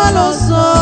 a los ojos.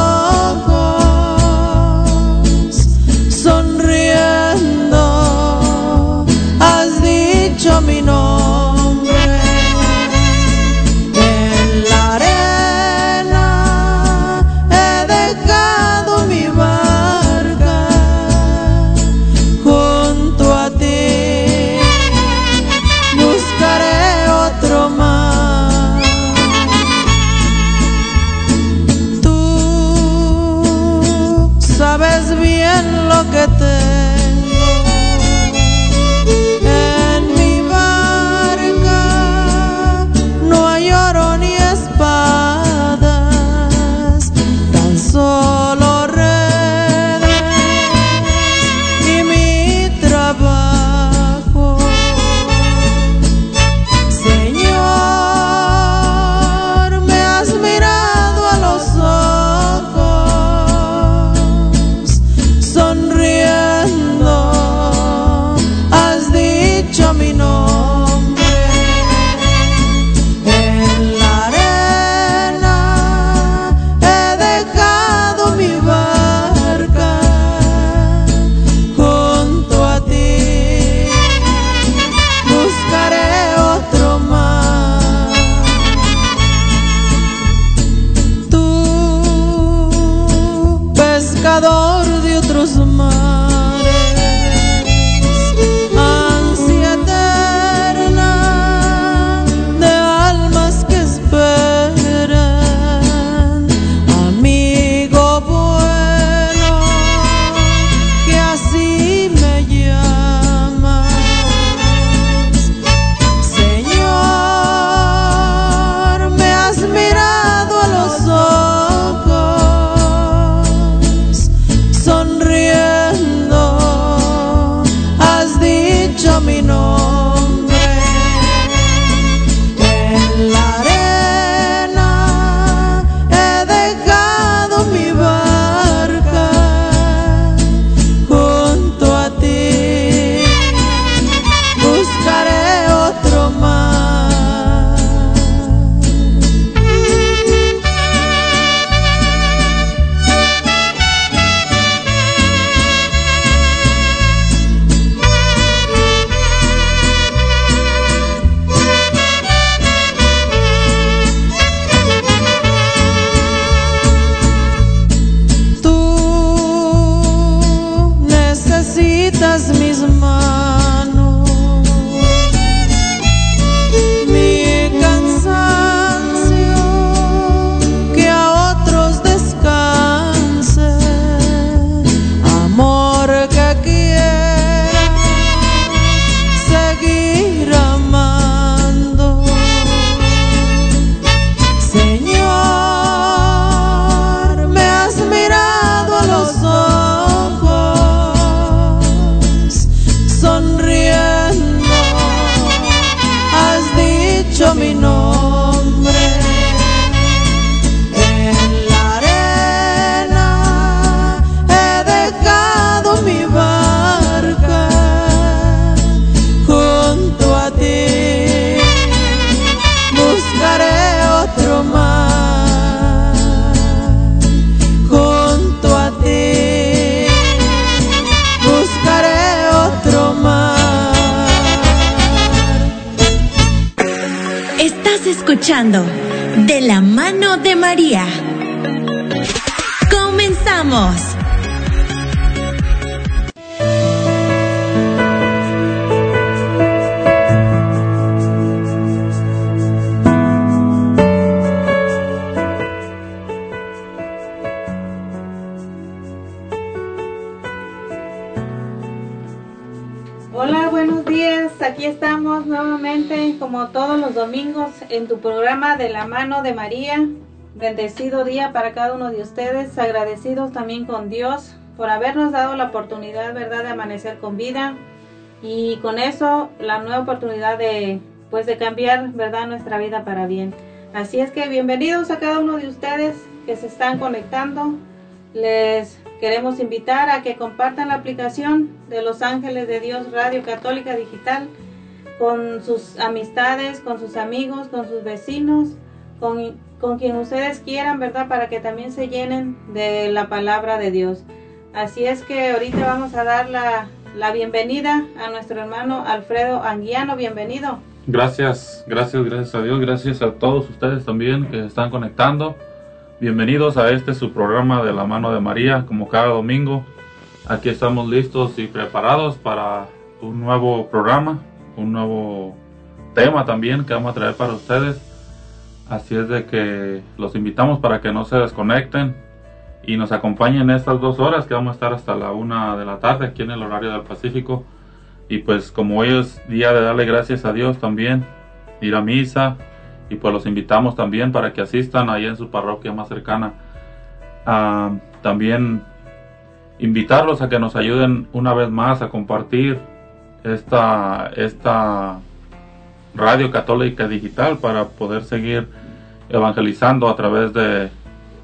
De María. Bendecido día para cada uno de ustedes. Agradecidos también con Dios por habernos dado la oportunidad, ¿verdad?, de amanecer con vida. Y con eso, la nueva oportunidad de, pues, de cambiar, ¿verdad?, nuestra vida para bien. Así es que bienvenidos a cada uno de ustedes que se están conectando. Les queremos invitar a que compartan la aplicación de Los Ángeles de Dios Radio Católica Digital con sus amistades, con sus amigos, con sus vecinos con con quien ustedes quieran, ¿verdad? Para que también se llenen de la palabra de Dios. Así es que ahorita vamos a dar la, la bienvenida a nuestro hermano Alfredo Anguiano. Bienvenido. Gracias, gracias, gracias a Dios, gracias a todos ustedes también que están conectando. Bienvenidos a este su programa de la mano de María, como cada domingo. Aquí estamos listos y preparados para un nuevo programa, un nuevo tema también que vamos a traer para ustedes. Así es de que los invitamos para que no se desconecten y nos acompañen estas dos horas que vamos a estar hasta la una de la tarde aquí en el horario del Pacífico. Y pues como hoy es día de darle gracias a Dios también, ir a misa y pues los invitamos también para que asistan ahí en su parroquia más cercana. Ah, también invitarlos a que nos ayuden una vez más a compartir esta, esta radio católica digital para poder seguir evangelizando a través de,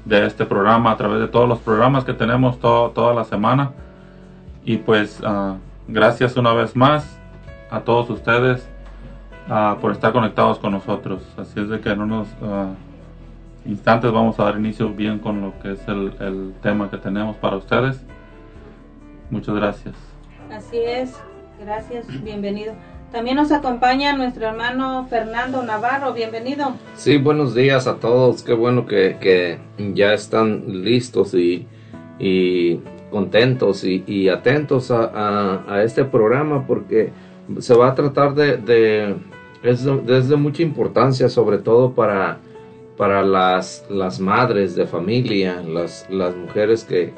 de este programa, a través de todos los programas que tenemos toda la semana. Y pues ah, gracias una vez más a todos ustedes ah, por estar conectados con nosotros. Así es de que en unos ah, instantes vamos a dar inicio bien con lo que es el, el tema que tenemos para ustedes. Muchas gracias. Así es, gracias, bienvenido. También nos acompaña nuestro hermano Fernando Navarro, bienvenido. Sí, buenos días a todos, qué bueno que, que ya están listos y, y contentos y, y atentos a, a, a, este programa porque se va a tratar de, de es, de, es de mucha importancia sobre todo para, para las, las madres de familia, las, las mujeres que,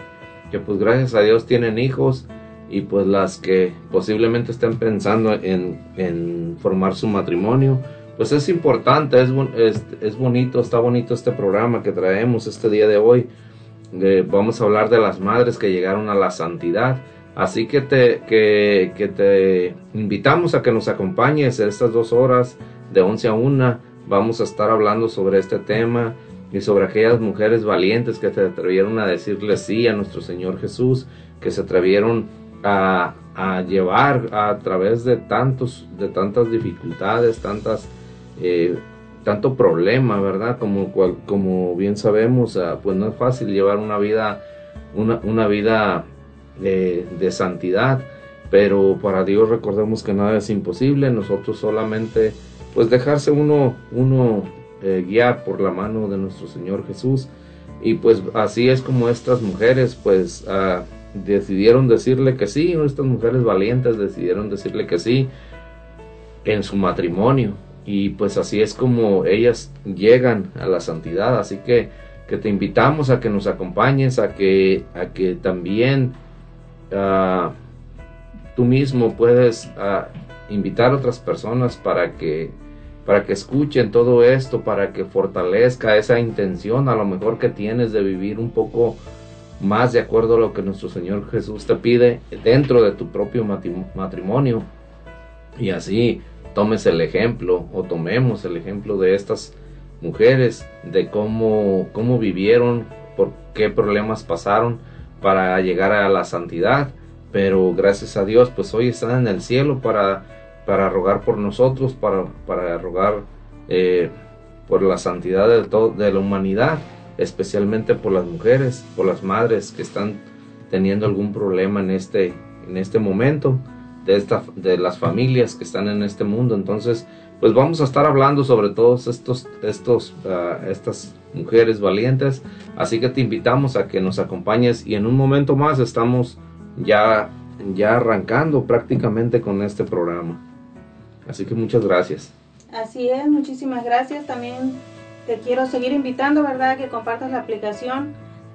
que pues gracias a Dios tienen hijos y pues las que posiblemente estén pensando en, en formar su matrimonio. Pues es importante, es, es, es, bonito, está bonito este programa que traemos este día de hoy. Vamos a hablar de las madres que llegaron a la santidad. Así que te, que te invitamos a que nos acompañes en estas dos horas de 11 a 1. Vamos a estar hablando sobre este tema y sobre aquellas mujeres valientes que se atrevieron a decirle sí a nuestro Señor Jesús, que se atrevieron a, llevar a través de tantos, de tantas dificultades, tantas, eh, tanto problema, ¿verdad? Como, como bien sabemos, uh, pues no es fácil llevar una vida, una, una vida de, de santidad, pero para Dios recordemos que nada es imposible, nosotros solamente, pues dejarse uno, uno eh, guiar por la mano de nuestro Señor Jesús, y pues así es como estas mujeres, pues, uh, decidieron decirle que sí, estas mujeres valientes decidieron decirle que sí en su matrimonio. Y pues así es como ellas llegan a la santidad, así que que te invitamos a que nos acompañes, a que a que también uh, tú mismo puedes uh, invitar a otras personas para que para que escuchen todo esto, para que fortalezca esa intención a lo mejor que tienes de vivir un poco más de acuerdo a lo que nuestro Señor Jesús te pide dentro de tu propio matrimonio. Y así tomes el ejemplo o tomemos el ejemplo de estas mujeres, de cómo, cómo vivieron, por qué problemas pasaron para llegar a la santidad. Pero gracias a Dios, pues hoy están en el cielo para, para rogar por nosotros, para, para rogar eh, por la santidad de, de la humanidad especialmente por las mujeres, por las madres que están teniendo algún problema en este, en este momento, de, esta, de las familias que están en este mundo. Entonces, pues vamos a estar hablando sobre todos estos, estos, uh, estas mujeres valientes. Así que te invitamos a que nos acompañes y en un momento más estamos ya, ya arrancando prácticamente con este programa. Así que muchas gracias. Así es, muchísimas gracias también te quiero seguir invitando, ¿verdad? Que compartas la aplicación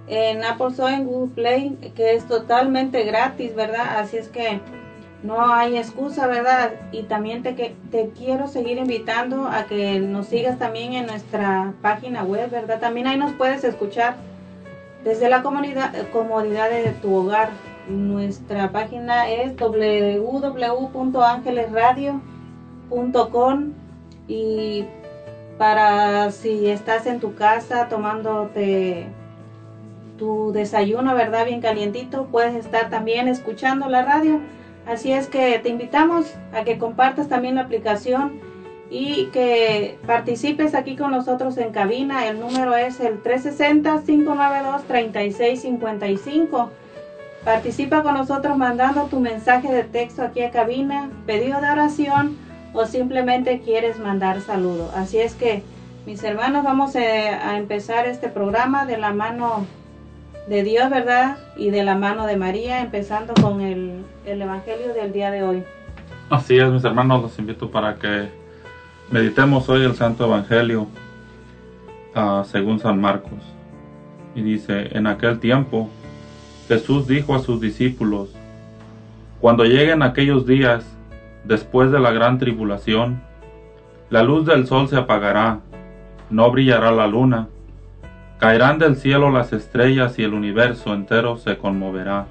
en Apple Store, en Google Play, que es totalmente gratis, ¿verdad? Así es que no hay excusa, ¿verdad? Y también te, te quiero seguir invitando a que nos sigas también en nuestra página web, ¿verdad? También ahí nos puedes escuchar desde la comodidad de tu hogar. Nuestra página es www.angelesradio.com y para si estás en tu casa tomándote tu desayuno, ¿verdad? Bien calientito, puedes estar también escuchando la radio. Así es que te invitamos a que compartas también la aplicación y que participes aquí con nosotros en cabina. El número es el 360-592-3655. Participa con nosotros mandando tu mensaje de texto aquí a cabina, pedido de oración o simplemente quieres mandar saludo. Así es que, mis hermanos, vamos eh, a empezar este programa de la mano de Dios, ¿verdad? Y de la mano de María, empezando con el, el Evangelio del día de hoy. Así es, mis hermanos, los invito para que meditemos hoy el Santo Evangelio uh, según San Marcos. Y dice, en aquel tiempo Jesús dijo a sus discípulos, cuando lleguen aquellos días, después de la gran tribulación, la luz del sol se apagará, no brillará la luna, caerán del cielo las estrellas y el universo entero se conmoverá.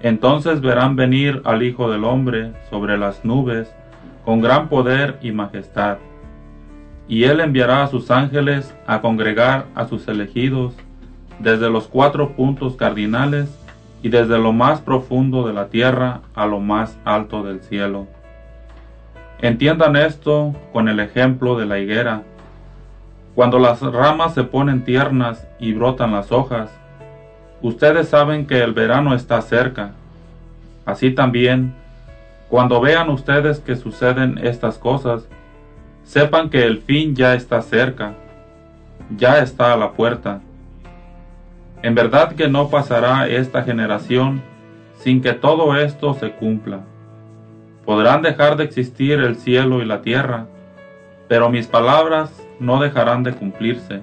Entonces verán venir al Hijo del Hombre sobre las nubes con gran poder y majestad. Y él enviará a sus ángeles a congregar a sus elegidos desde los cuatro puntos cardinales y desde lo más profundo de la tierra a lo más alto del cielo. Entiendan esto con el ejemplo de la higuera. Cuando las ramas se ponen tiernas y brotan las hojas, ustedes saben que el verano está cerca. Así también, cuando vean ustedes que suceden estas cosas, sepan que el fin ya está cerca, ya está a la puerta. En verdad que no pasará esta generación sin que todo esto se cumpla. Podrán dejar de existir el cielo y la tierra, pero mis palabras no dejarán de cumplirse.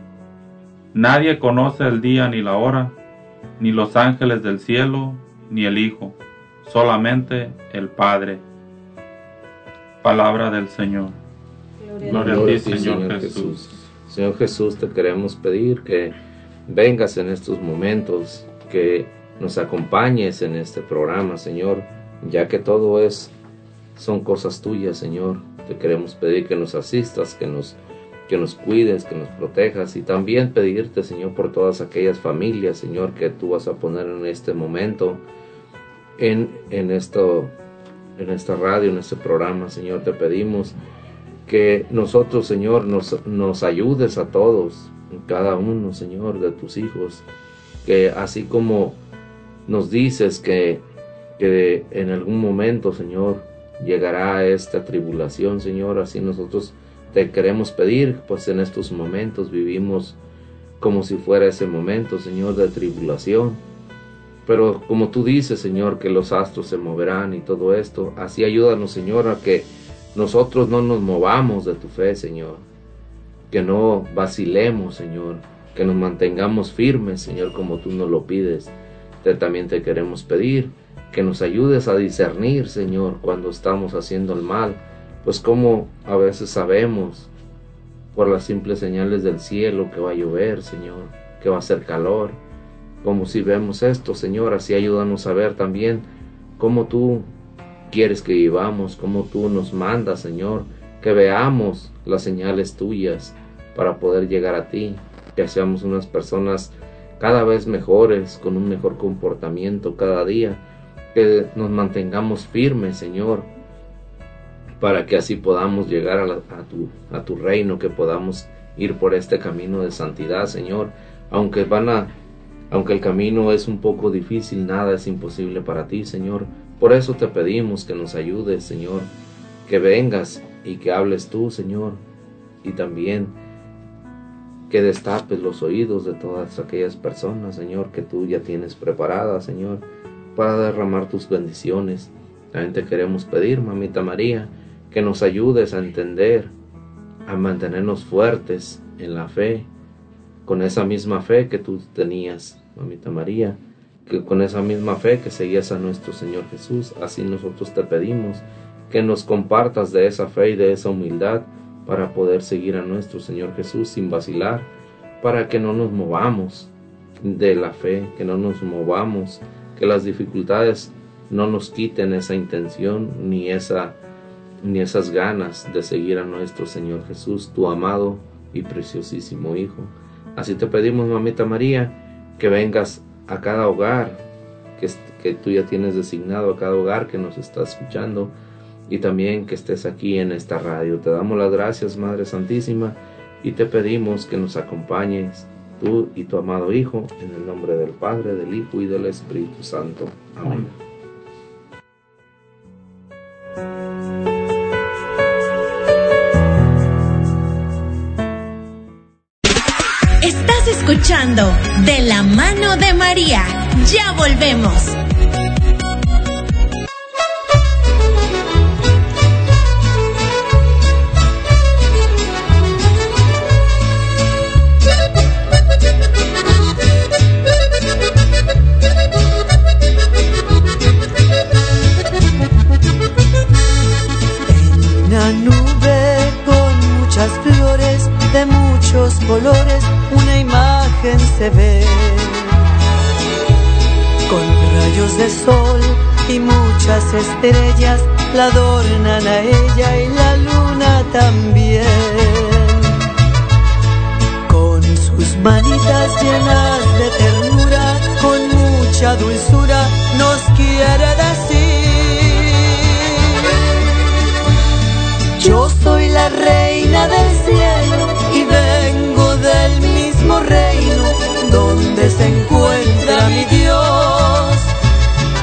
Nadie conoce el día ni la hora, ni los ángeles del cielo, ni el Hijo, solamente el Padre. Palabra del Señor. Gloria, a ti, Señor, Jesús. Señor Jesús, te queremos pedir que vengas en estos momentos, que nos acompañes en este programa, Señor, ya que todo es son cosas tuyas, Señor. Te queremos pedir que nos asistas, que nos que nos cuides, que nos protejas y también pedirte, Señor, por todas aquellas familias, Señor, que tú vas a poner en este momento en, en esto en esta radio, en este programa, Señor, te pedimos que nosotros, Señor, nos, nos ayudes a todos, cada uno, Señor, de tus hijos, que así como nos dices que, que en algún momento, Señor, llegará esta tribulación, Señor, así nosotros te queremos pedir, pues en estos momentos vivimos como si fuera ese momento, Señor, de tribulación. Pero como tú dices, Señor, que los astros se moverán y todo esto, así ayúdanos, Señor, a que nosotros no nos movamos de tu fe, Señor que no vacilemos, Señor, que nos mantengamos firmes, Señor, como tú nos lo pides. Te, también te queremos pedir que nos ayudes a discernir, Señor, cuando estamos haciendo el mal, pues como a veces sabemos por las simples señales del cielo que va a llover, Señor, que va a hacer calor, como si vemos esto, Señor, así ayúdanos a ver también cómo tú quieres que vivamos, cómo tú nos mandas, Señor, que veamos las señales tuyas para poder llegar a ti, que seamos unas personas cada vez mejores, con un mejor comportamiento cada día, que nos mantengamos firmes, Señor, para que así podamos llegar a, tu, tu reino, que podamos ir por este camino de santidad, Señor, aunque van a aunque el camino es un poco difícil, nada es imposible para ti, Señor. Por eso te pedimos que nos ayudes, Señor, que vengas y que hables tú, Señor, y también que destapes los oídos de todas aquellas personas, Señor, que tú ya tienes preparadas, Señor, para derramar tus bendiciones. También te queremos pedir, mamita María, que nos ayudes a entender, a mantenernos fuertes en la fe, con esa misma fe que tú tenías, mamita María, que con esa misma fe que seguías a nuestro Señor Jesús, así nosotros te pedimos que nos compartas de esa fe y de esa humildad para poder seguir a nuestro Señor Jesús sin vacilar, para que no nos movamos de la fe, que no nos movamos, que las dificultades no nos quiten esa intención ni esa ni esas ganas de seguir a nuestro Señor Jesús, tu amado y preciosísimo Hijo. Así te pedimos, mamita María, que vengas a cada hogar que, que tú ya tienes designado, a cada hogar que nos está escuchando, y también que estés aquí en esta radio. Te damos las gracias, Madre Santísima, y te pedimos que nos acompañes tú y tu amado Hijo, en el nombre del Padre, del Hijo y del Espíritu Santo. Amén. Estás escuchando De la mano de María. Ya volvemos. Colores una imagen se ve. Con rayos de sol y muchas estrellas la adornan a ella y la luna también. Con sus manitas llenas de ternura, con mucha dulzura, nos quiere decir. Yo soy la reina del cielo donde se encuentra mi Dios.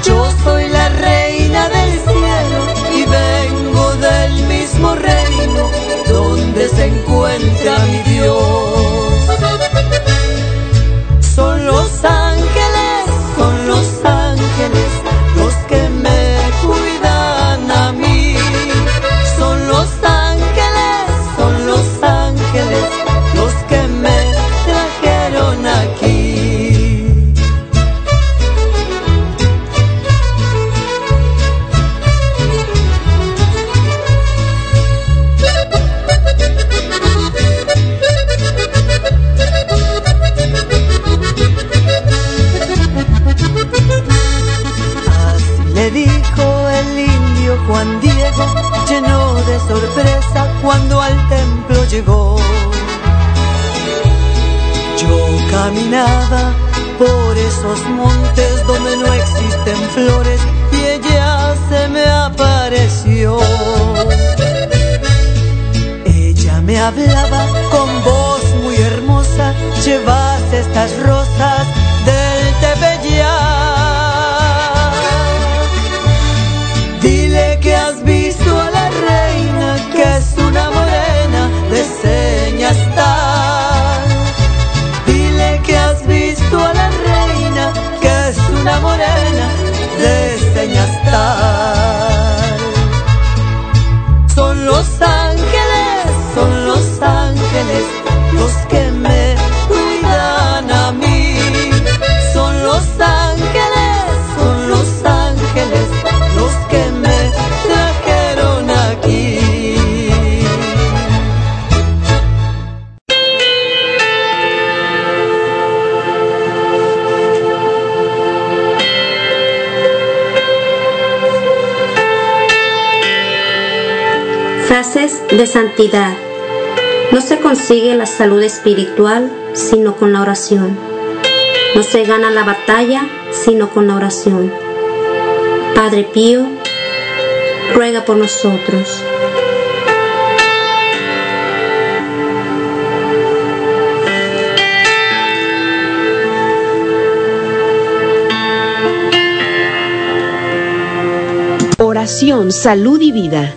Yo soy la reina del cielo y vengo del mismo reino donde se encuentra mi Dios. No se consigue la salud espiritual sino con la oración. No se gana la batalla sino con la oración. Padre Pío, ruega por nosotros. Oración, salud y vida.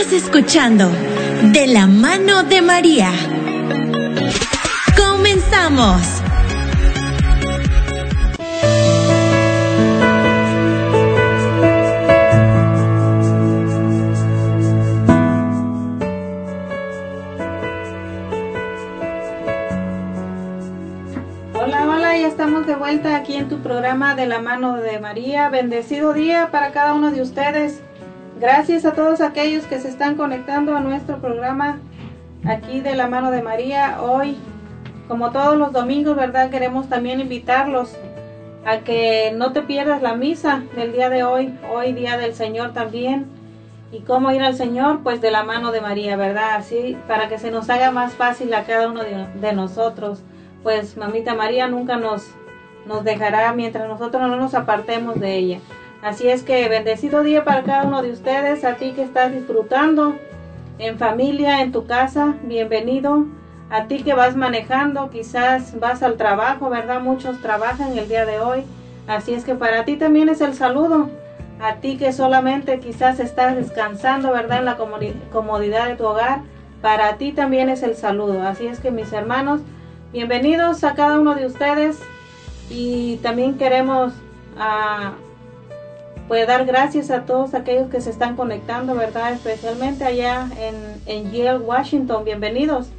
Estás escuchando De la mano de María. Comenzamos. Hola, hola, ya estamos de vuelta aquí en tu programa de la mano de María. Bendecido día para cada uno de ustedes. Gracias a todos aquellos que se están conectando a nuestro programa aquí de la mano de María. Hoy, como todos los domingos, ¿verdad? Queremos también invitarlos a que no te pierdas la misa del día de hoy, hoy día del Señor también. ¿Y cómo ir al Señor? Pues de la mano de María, ¿verdad? Así, para que se nos haga más fácil a cada uno de, nosotros. Pues mamita María nunca nos, nos dejará mientras nosotros no nos apartemos de ella. Así es que bendecido día para cada uno de ustedes, a ti que estás disfrutando en familia, en tu casa, bienvenido. A ti que vas manejando, quizás vas al trabajo, ¿verdad? Muchos trabajan el día de hoy. Así es que para ti también es el saludo. A ti que solamente quizás estás descansando, ¿verdad? En la comodidad de tu hogar. Para ti también es el saludo. Así es que mis hermanos, bienvenidos a cada uno de ustedes. Y también queremos... Uh, puede dar gracias a todos aquellos que se están conectando, ¿verdad? Especialmente allá en, en Yale, Washington. Bienvenidos.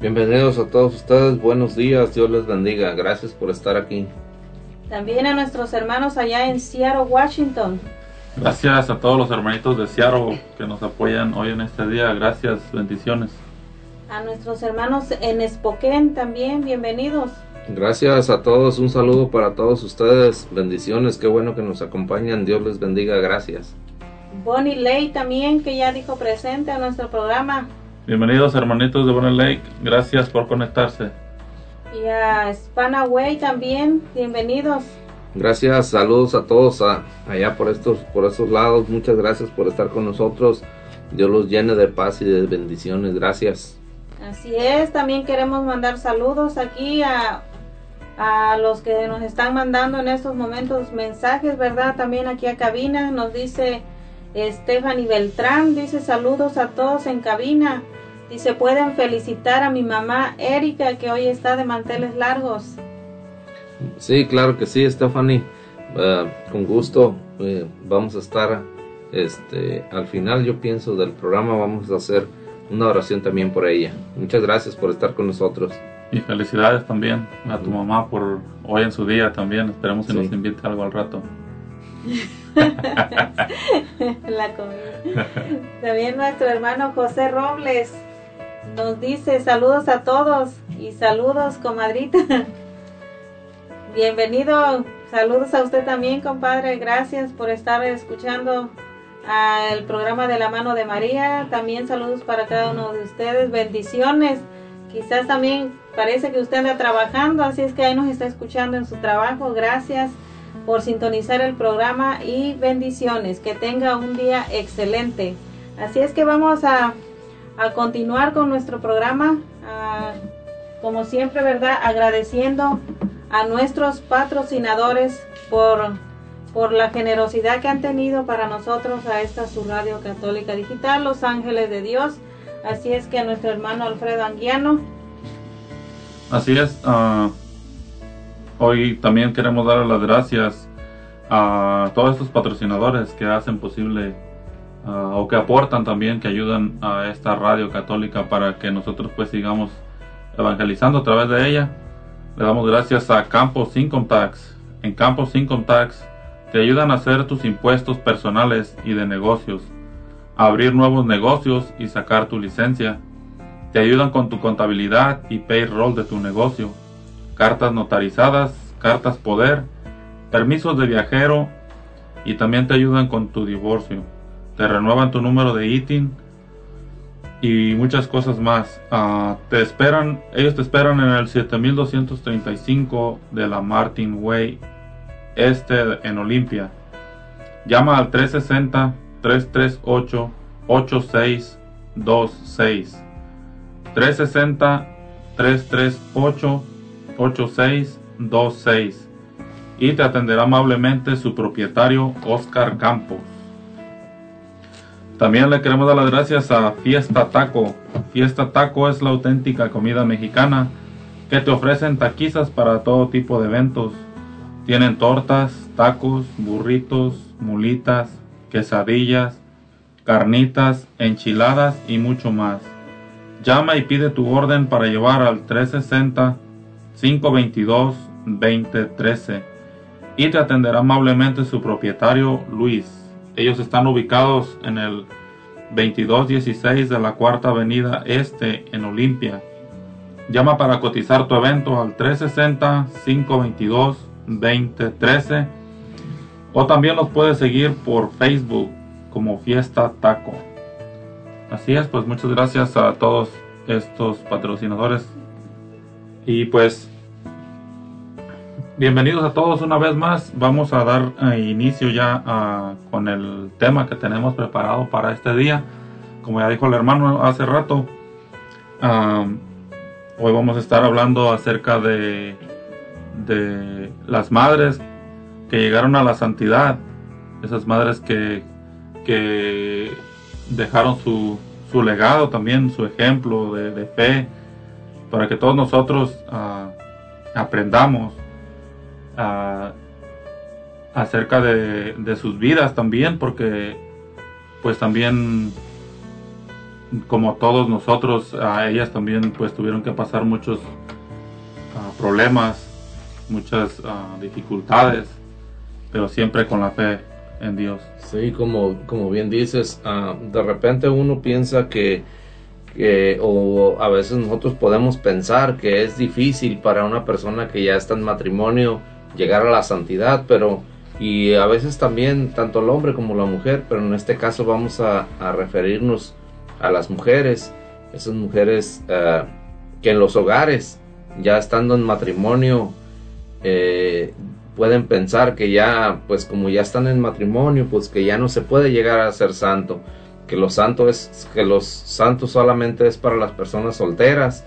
Bienvenidos a todos ustedes, buenos días, Dios les bendiga, gracias por estar aquí. También a nuestros hermanos allá en Seattle, Washington. Gracias a todos los hermanitos de Seattle que nos apoyan hoy en este día, gracias, bendiciones. A nuestros hermanos en Spokane también, bienvenidos. Gracias a todos, un saludo para todos ustedes, bendiciones, qué bueno que nos acompañan, Dios les bendiga, gracias. Bonnie Lay también, que ya dijo presente a nuestro programa. Bienvenidos hermanitos de Bonnie Lake, gracias por conectarse. Y a Spanaway también, bienvenidos. Gracias, saludos a todos a, allá por estos, por estos lados, muchas gracias por estar con nosotros, Dios los llene de paz y de bendiciones, gracias. Así es, también queremos mandar saludos aquí a a los que nos están mandando en estos momentos mensajes, ¿verdad? También aquí a cabina nos dice Stephanie Beltrán, dice saludos a todos en cabina. Dice, pueden felicitar a mi mamá Erika que hoy está de manteles largos. Sí, claro que sí, Stephanie. Uh, con gusto eh, vamos a estar este, al final, yo pienso, del programa vamos a hacer una oración también por ella. Muchas gracias por estar con nosotros. Y felicidades también a tu mamá por hoy en su día también. Esperemos que sí. nos invite algo al rato. La comida. También nuestro hermano José Robles nos dice saludos a todos y saludos comadrita. Bienvenido, saludos a usted también compadre, gracias por estar escuchando el programa de la mano de María. También saludos para cada uno de ustedes, bendiciones. Quizás también parece que usted anda trabajando, así es que ahí nos está escuchando en su trabajo. Gracias por sintonizar el programa y bendiciones. Que tenga un día excelente. Así es que vamos a, a continuar con nuestro programa. A, como siempre, ¿verdad? Agradeciendo a nuestros patrocinadores por, por la generosidad que han tenido para nosotros a esta su radio católica digital, Los Ángeles de Dios. Así es que a nuestro hermano Alfredo Anguiano. Así es. Uh, hoy también queremos dar las gracias a todos estos patrocinadores que hacen posible uh, o que aportan también, que ayudan a esta radio católica para que nosotros pues sigamos evangelizando a través de ella. Le damos gracias a Campos Income Tax. En Campos Income Tax te ayudan a hacer tus impuestos personales y de negocios abrir nuevos negocios y sacar tu licencia. Te ayudan con tu contabilidad y payroll de tu negocio, cartas notarizadas, cartas poder, permisos de viajero y también te ayudan con tu divorcio. Te renuevan tu número de ITIN y muchas cosas más. Uh, te esperan, ellos te esperan en el 7235 de la Martin Way Este en Olimpia. Llama al 360 338 8626 360 338 8626 y te atenderá amablemente su propietario Oscar Campos. También le queremos dar las gracias a Fiesta Taco. Fiesta Taco es la auténtica comida mexicana que te ofrecen taquizas para todo tipo de eventos. Tienen tortas, tacos, burritos, mulitas, quesadillas, carnitas, enchiladas y mucho más. Llama y pide tu orden para llevar al 360-522-2013 y te atenderá amablemente su propietario Luis. Ellos están ubicados en el 2216 de la Cuarta Avenida Este en Olimpia. Llama para cotizar tu evento al 360-522-2013 o también los puedes seguir por Facebook como Fiesta Taco. Así es, pues muchas gracias a todos estos patrocinadores. Y pues bienvenidos a todos una vez más. Vamos a dar eh, inicio ya ah, con el tema que tenemos preparado para este día. Como ya dijo el hermano hace rato, hoy vamos a estar hablando acerca de, de las madres que llegaron a la santidad. Esas madres que, que dejaron su, su legado también, su ejemplo de, fe, para que todos nosotros ah, aprendamos ah, acerca de, sus vidas también, porque pues también como todos nosotros, a ellas también pues tuvieron que pasar muchos ah, problemas, muchas dificultades, pero siempre con la fe en Dios. Sí, como, como bien dices, ah, de repente uno piensa que, o a veces nosotros podemos pensar que es difícil para una persona que ya está en matrimonio llegar a la santidad, pero y a veces también tanto el hombre como la mujer, pero en este caso vamos a, referirnos a las mujeres, esas mujeres ah, que en los hogares, ya estando en matrimonio, eh, pueden pensar que ya, pues como ya están en matrimonio, pues que ya no se puede llegar a ser santo, que los santos es, que los santos solamente es para las personas solteras.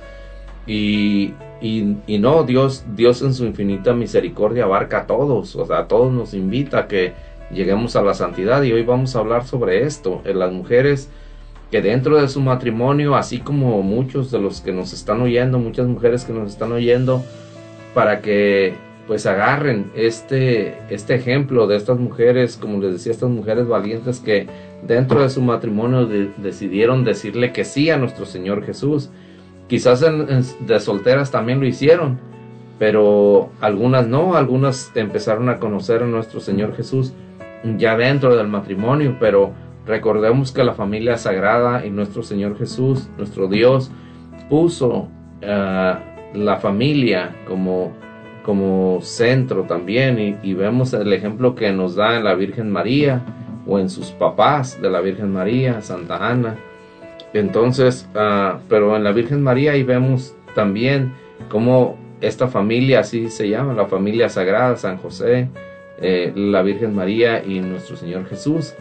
Y, y, no, Dios, Dios en su infinita misericordia abarca a todos, o sea, a todos nos invita a que lleguemos a la santidad. Y hoy vamos a hablar sobre esto, en las mujeres que dentro de su matrimonio, así como muchos de los que nos están oyendo, muchas mujeres que nos están oyendo, para que pues agarren este, este ejemplo de estas mujeres, como les decía, estas mujeres valientes que dentro de su matrimonio decidieron decirle que sí a nuestro Señor Jesús. Quizás de solteras también lo hicieron, pero algunas no, algunas empezaron a conocer a nuestro Señor Jesús ya dentro del matrimonio, pero recordemos que la familia sagrada y nuestro Señor Jesús, nuestro Dios, puso ah, la familia como como centro también y, vemos el ejemplo que nos da en la Virgen María o en sus papás de la Virgen María, Santa Ana. Entonces, ah, pero en la Virgen María y vemos también cómo esta familia, así se llama, la familia sagrada, San José, eh, la Virgen María y nuestro Señor Jesús.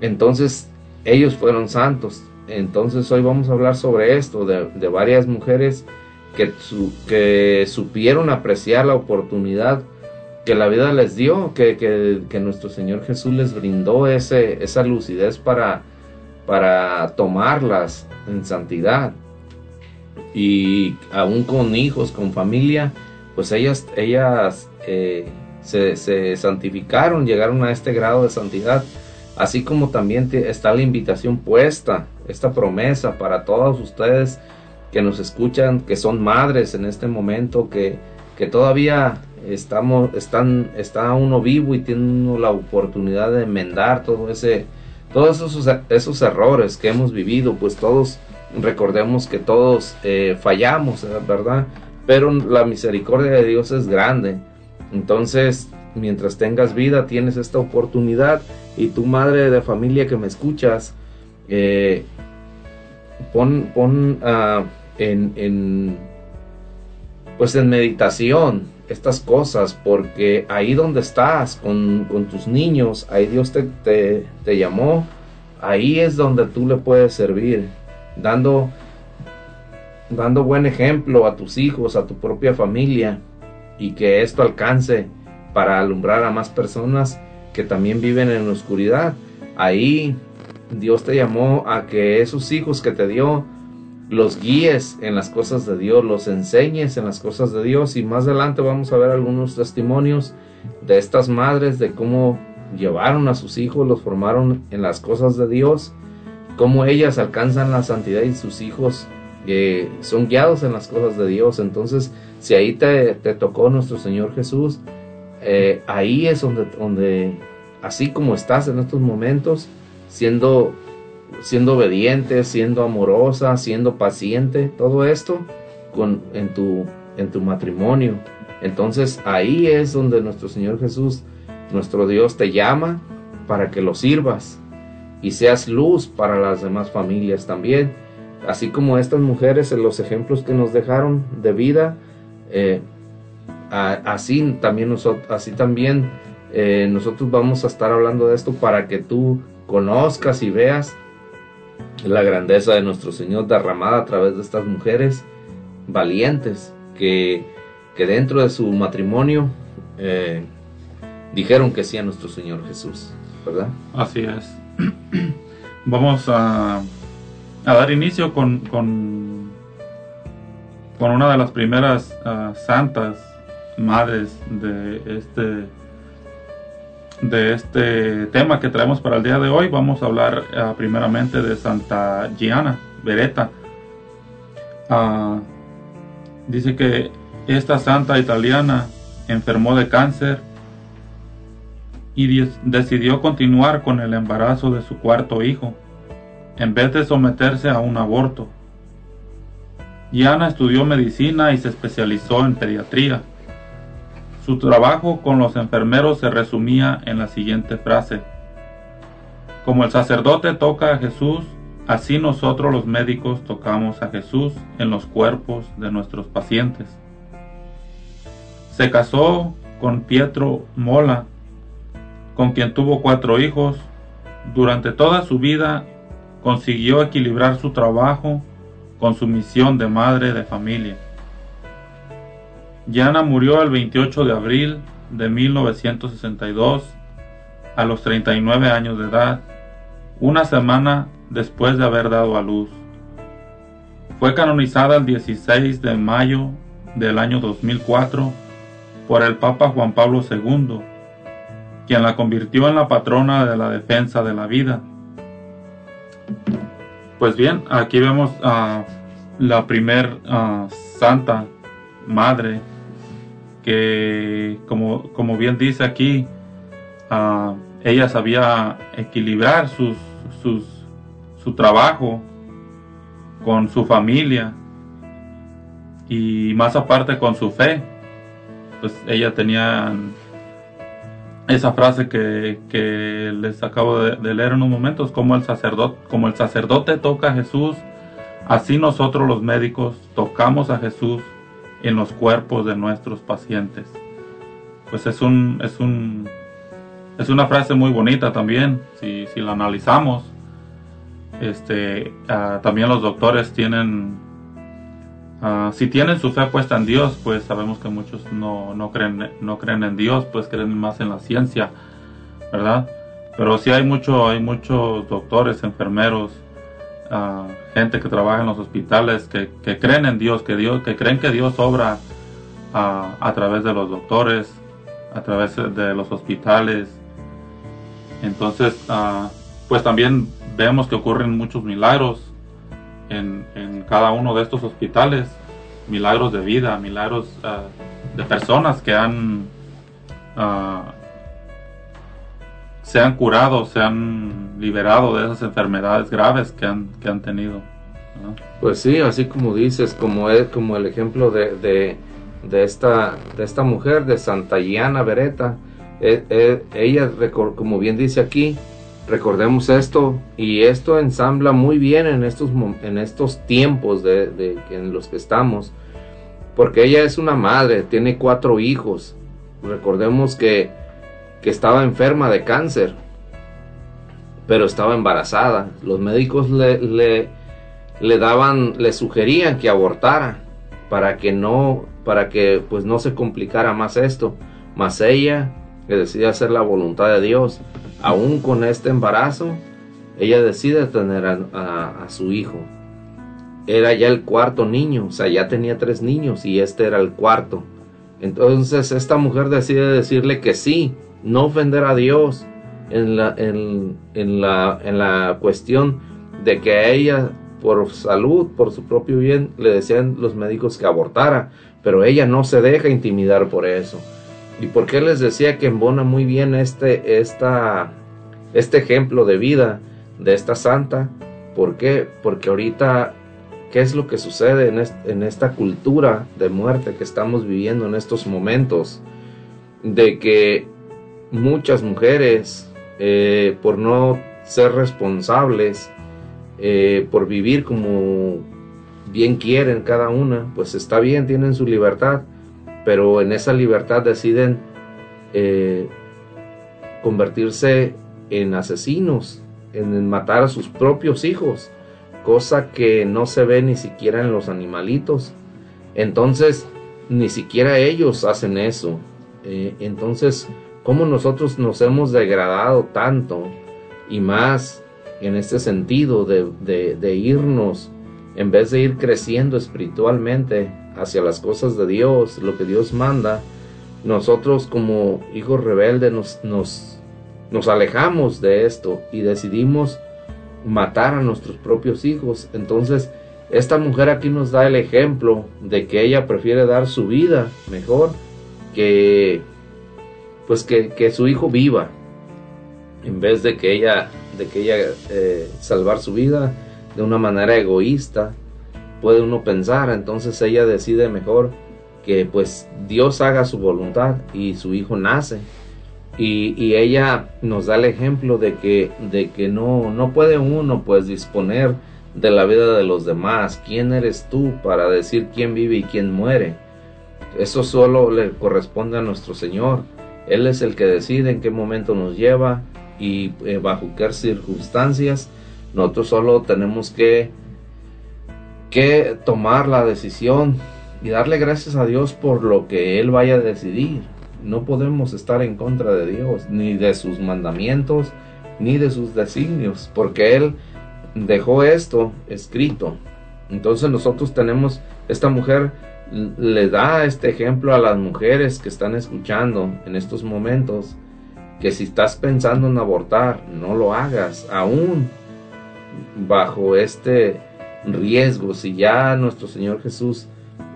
Entonces, ellos fueron santos. Entonces, hoy vamos a hablar sobre esto, de varias mujeres que, supieron apreciar la oportunidad que la vida les dio, que, nuestro Señor Jesús les brindó ese, esa lucidez para, para tomarlas en santidad. Y aún con hijos, con familia, pues ellas, ellas eh, se, santificaron, llegaron a este grado de santidad. Así como también está la invitación puesta, esta promesa para todos ustedes que nos escuchan, que son madres en este momento, que, que todavía estamos, están, está uno vivo y tiene la oportunidad de enmendar todo ese, todos esos, esos errores que hemos vivido, pues todos recordemos que todos eh, fallamos, ¿verdad? Pero la misericordia de Dios es grande. Entonces, mientras tengas vida, tienes esta oportunidad y tu madre de familia que me escuchas, eh, pon, pon uh, en, pues en meditación estas cosas, porque ahí donde estás con, tus niños, ahí Dios te, te, llamó, ahí es donde tú le puedes servir, dando, dando buen ejemplo a tus hijos, a tu propia familia, y que esto alcance para alumbrar a más personas que también viven en la oscuridad. Ahí Dios te llamó a que esos hijos que te dio, los guíes en las cosas de Dios, los enseñes en las cosas de Dios y más adelante vamos a ver algunos testimonios de estas madres de cómo llevaron a sus hijos, los formaron en las cosas de Dios, cómo ellas alcanzan la santidad y sus hijos eh, son guiados en las cosas de Dios. Entonces, si ahí te, tocó nuestro Señor Jesús, eh, ahí es donde, donde así como estás en estos momentos, siendo, siendo obediente, siendo amorosa, siendo paciente, todo esto con, en, tu, en tu matrimonio. Entonces ahí es donde nuestro Señor Jesús, nuestro Dios, te llama para que lo sirvas y seas luz para las demás familias también. Así como estas mujeres en los ejemplos que nos dejaron de vida, eh, así también, nosotros, así también eh, nosotros vamos a estar hablando de esto para que tú conozcas y veas la grandeza de nuestro Señor derramada a través de estas mujeres valientes que, que dentro de su matrimonio eh, dijeron que sí a nuestro Señor Jesús, ¿verdad? Así es. Vamos a, a dar inicio con, con, con, una de las primeras uh, santas madres de este de este tema que traemos para el día de hoy. Vamos a hablar uh, primeramente de Santa Gianna Beretta. Uh, dice que esta santa italiana enfermó de cáncer y decidió continuar con el embarazo de su cuarto hijo, en vez de someterse a un aborto. Gianna estudió medicina y se especializó en pediatría. Su trabajo con los enfermeros se resumía en la siguiente frase. Como el sacerdote toca a Jesús, así nosotros los médicos tocamos a Jesús en los cuerpos de nuestros pacientes. Se casó con Pietro Mola, con quien tuvo cuatro hijos. Durante toda su vida consiguió equilibrar su trabajo con su misión de madre de familia. Yana murió el 28 de abril de 1962 a los 39 años de edad, una semana después de haber dado a luz. Fue canonizada el 16 de mayo del año 2004 por el Papa Juan Pablo II, quien la convirtió en la patrona de la defensa de la vida. Pues bien, aquí vemos a la primer santa madre que como, como bien dice aquí, uh, ella sabía equilibrar sus, sus, su trabajo con su familia y más aparte con su fe. Pues ella tenía esa frase que, que les acabo de, de, leer en unos momentos, como el sacerdote, como el sacerdote toca a Jesús, así nosotros los médicos tocamos a Jesús en los cuerpos de nuestros pacientes. Pues es un, es un, es una frase muy bonita también, si, si la analizamos. Este, uh, también los doctores tienen, uh, si tienen su fe puesta en Dios, pues sabemos que muchos no, no, creen, no creen en Dios, pues creen más en la ciencia, ¿verdad? Pero sí hay mucho, hay muchos doctores, enfermeros, gente que trabaja en los hospitales que, creen en Dios, que Dios, que creen que Dios obra a través de los doctores, a través de los hospitales. Entonces, pues también vemos que ocurren muchos milagros en, en, cada uno de estos hospitales, milagros de vida, milagros de personas que han se han curado, se han liberado de esas enfermedades graves que han, que han tenido. Pues sí, así como dices, como, es, como el ejemplo de, de, de, esta, de esta mujer, de Santa Giana Beretta, eh, eh, ella, como bien dice aquí, recordemos esto, y esto ensambla muy bien en estos, en estos tiempos de, de, en los que estamos, porque ella es una madre, tiene cuatro hijos. Recordemos que que estaba enferma de cáncer, pero estaba embarazada. Los médicos le, le, le, daban, le sugerían que abortara para que no, para que pues no se complicara más esto. Mas ella, que decide hacer la voluntad de Dios, aún con este embarazo, ella decide tener a, a su hijo. Era ya el cuarto niño, o sea, ya tenía tres niños y este era el cuarto. Entonces esta mujer decide decirle que sí, no ofender a Dios en la, en, la, en la cuestión de que a ella por salud, por su propio bien, le decían los médicos que abortara, pero ella no se deja intimidar por eso. ¿Y por qué les decía que embona muy bien este, esta, este ejemplo de vida de esta santa? ¿Por qué? Porque ahorita, ¿qué es lo que sucede en, en esta cultura de muerte que estamos viviendo en estos momentos? De que muchas mujeres, eh, por no ser responsables, eh, por vivir como bien quieren cada una, pues está bien, tienen su libertad, pero en esa libertad deciden eh, convertirse en asesinos, en matar a sus propios hijos, cosa que no se ve ni siquiera en los animalitos. Entonces, ni siquiera ellos hacen eso. entonces, cómo nosotros nos hemos degradado tanto y más en este sentido de, irnos, en vez de ir creciendo espiritualmente hacia las cosas de Dios, lo que Dios manda, nosotros como hijos rebeldes nos, nos, nos alejamos de esto y decidimos matar a nuestros propios hijos. Entonces, esta mujer aquí nos da el ejemplo de que ella prefiere dar su vida mejor que pues que, su hijo viva en vez de que ella de que ella eh, salvar su vida de una manera egoísta puede uno pensar entonces ella decide mejor que pues Dios haga su voluntad y su hijo nace. Y, ella nos da el ejemplo de que de que no no puede uno pues disponer de la vida de los demás. Quién eres tú para decir quién vive y quién muere eso solo le corresponde a nuestro Señor él es el que decide en qué momento nos lleva y eh, bajo qué circunstancias. Nosotros solo tenemos que, que tomar la decisión y darle gracias a Dios por lo que Él vaya a decidir. No podemos estar en contra de Dios, ni de sus mandamientos, ni de sus designios, porque Él dejó esto escrito. Entonces nosotros tenemos, esta mujer le da este ejemplo a las mujeres que están escuchando en estos momentos que si estás pensando en abortar, no lo hagas, aún bajo este riesgo. Si ya nuestro Señor Jesús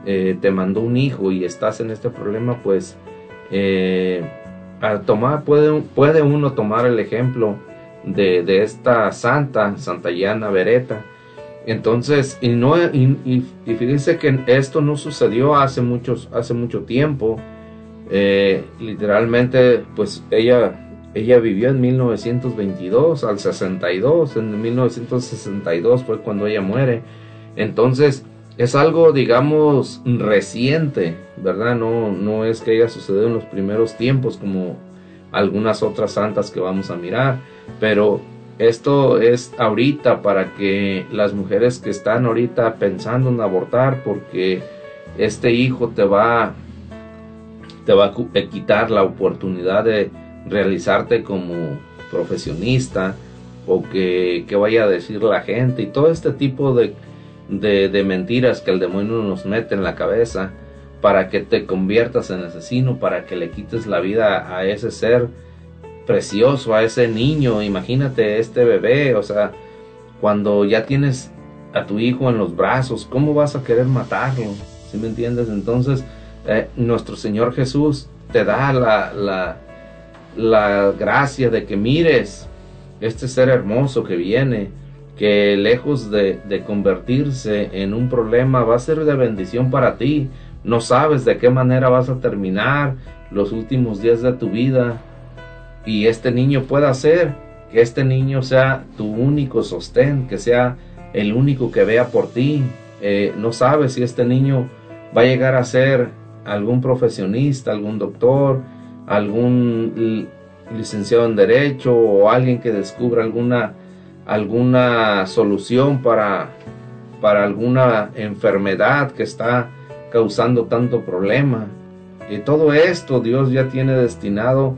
eh, te mandó un hijo y estás en este problema, pues eh, tomar, puede, puede uno tomar el ejemplo de, de esta santa, Santa Yana Beretta, entonces, y no, y, fíjense que esto no sucedió hace muchos, hace mucho tiempo. Eh, literalmente, pues ella, ella vivió en 1922 al 62. En 1962 fue cuando ella muere. Entonces, es algo, digamos, reciente, ¿verdad? No, no es que haya sucedido en los primeros tiempos como algunas otras santas que vamos a mirar, pero esto es ahorita para que las mujeres que están ahorita pensando en abortar porque este hijo te va te va a quitar la oportunidad de realizarte como profesionista o que, vaya a decir la gente y todo este tipo de, de mentiras que el demonio nos mete en la cabeza para que te conviertas en asesino, para que le quites la vida a ese ser precioso a ese niño, imagínate este bebé, o sea, cuando ya tienes a tu hijo en los brazos, ¿cómo vas a querer matarlo? ¿Sí me entiendes? Entonces, eh, nuestro Señor Jesús te da la, la, la gracia de que mires este ser hermoso que viene, que lejos de, de, convertirse en un problema va a ser de bendición para ti. No sabes de qué manera vas a terminar los últimos días de tu vida y este niño pueda ser, que este niño sea tu único sostén, que sea el único que vea por ti. Eh, no sabes si este niño va a llegar a ser algún profesionista, algún doctor, algún licenciado en derecho o alguien que descubra alguna alguna solución para para alguna enfermedad que está causando tanto problema. Y todo esto Dios ya tiene destinado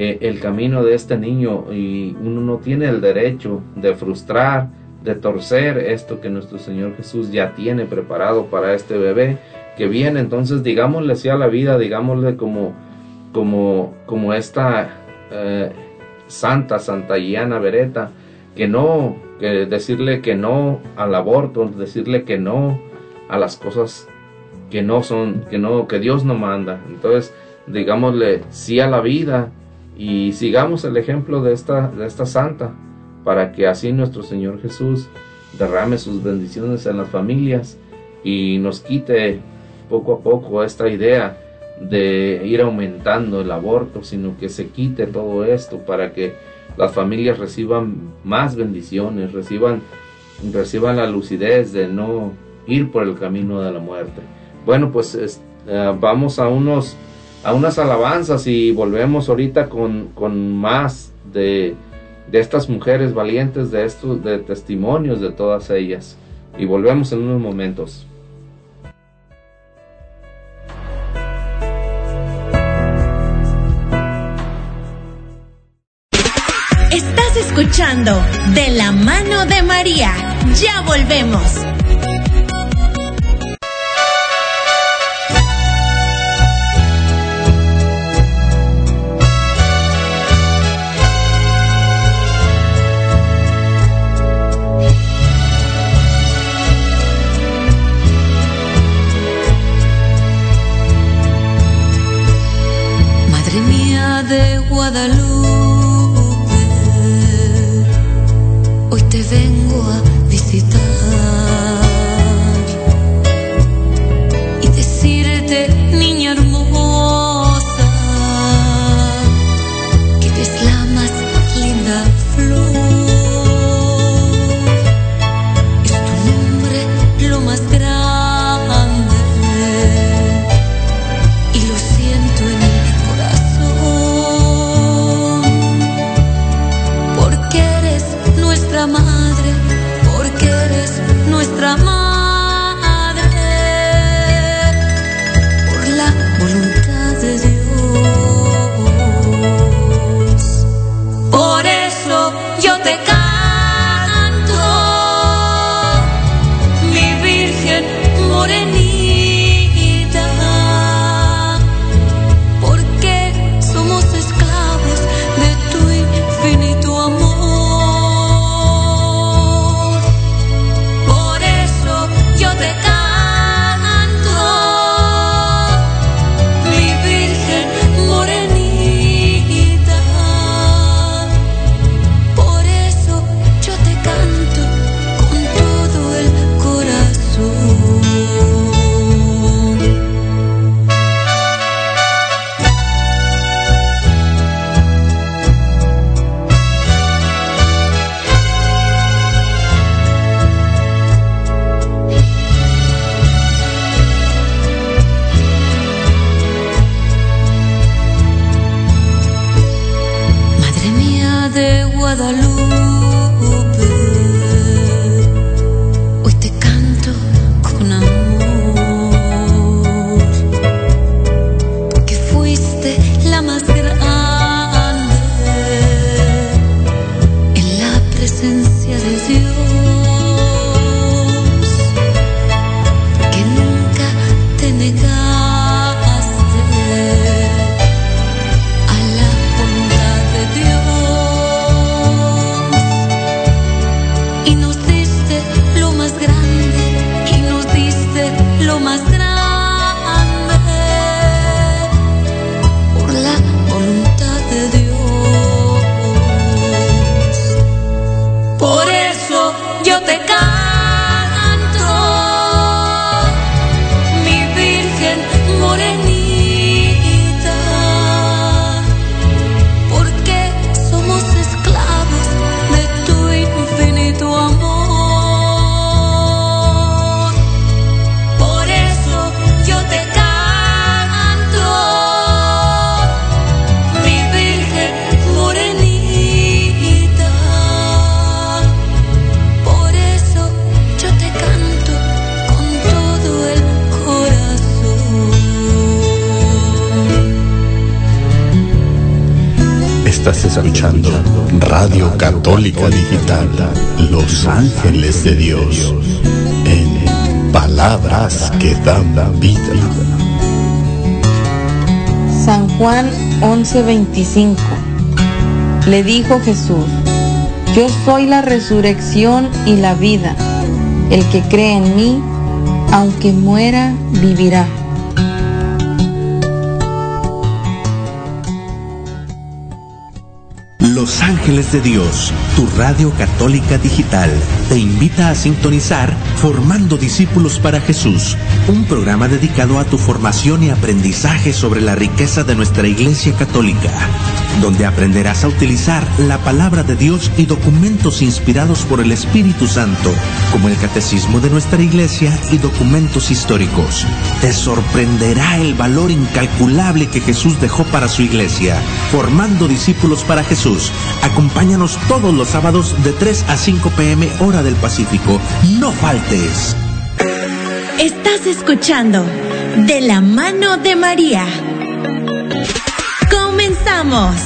eh, el camino de este niño y uno no tiene el derecho de frustrar, de torcer esto que nuestro Señor Jesús ya tiene preparado para este bebé que viene. Entonces digámosle así a la vida, digámosle como, como, como esta eh, santa, Santa Iana Beretta, que no, que decirle que no al aborto, decirle que no a las cosas que no son, que no, que Dios no manda. Entonces, digámosle sí a la vida y sigamos el ejemplo de esta, de esta santa para que así nuestro Señor Jesús derrame sus bendiciones en las familias y nos quite poco a poco esta idea de ir aumentando el aborto, sino que se quite todo esto para que las familias reciban más bendiciones, reciban, reciban la lucidez de no ir por el camino de la muerte. Bueno, pues eh, vamos a unos a unas alabanzas y volvemos ahorita con, con más de, de, estas mujeres valientes, de estos de testimonios de todas ellas. Y volvemos en unos momentos. Estás escuchando De la mano de María. Ya volvemos. Hoy te vengo a visitar Juan 11:25. Le dijo Jesús, yo soy la resurrección y la vida. El que cree en mí, aunque muera, vivirá. Los Ángeles de Dios, tu radio católica digital, te invita a sintonizar Formando Discípulos para Jesús un programa dedicado a tu formación y aprendizaje sobre la riqueza de nuestra Iglesia Católica, donde aprenderás a utilizar la palabra de Dios y documentos inspirados por el Espíritu Santo, como el Catecismo de nuestra Iglesia y documentos históricos. Te sorprenderá el valor incalculable que Jesús dejó para su Iglesia, formando discípulos para Jesús. Acompáñanos todos los sábados de 3 a 5 pm hora del Pacífico. No faltes. Estás escuchando De la mano de María. Comenzamos.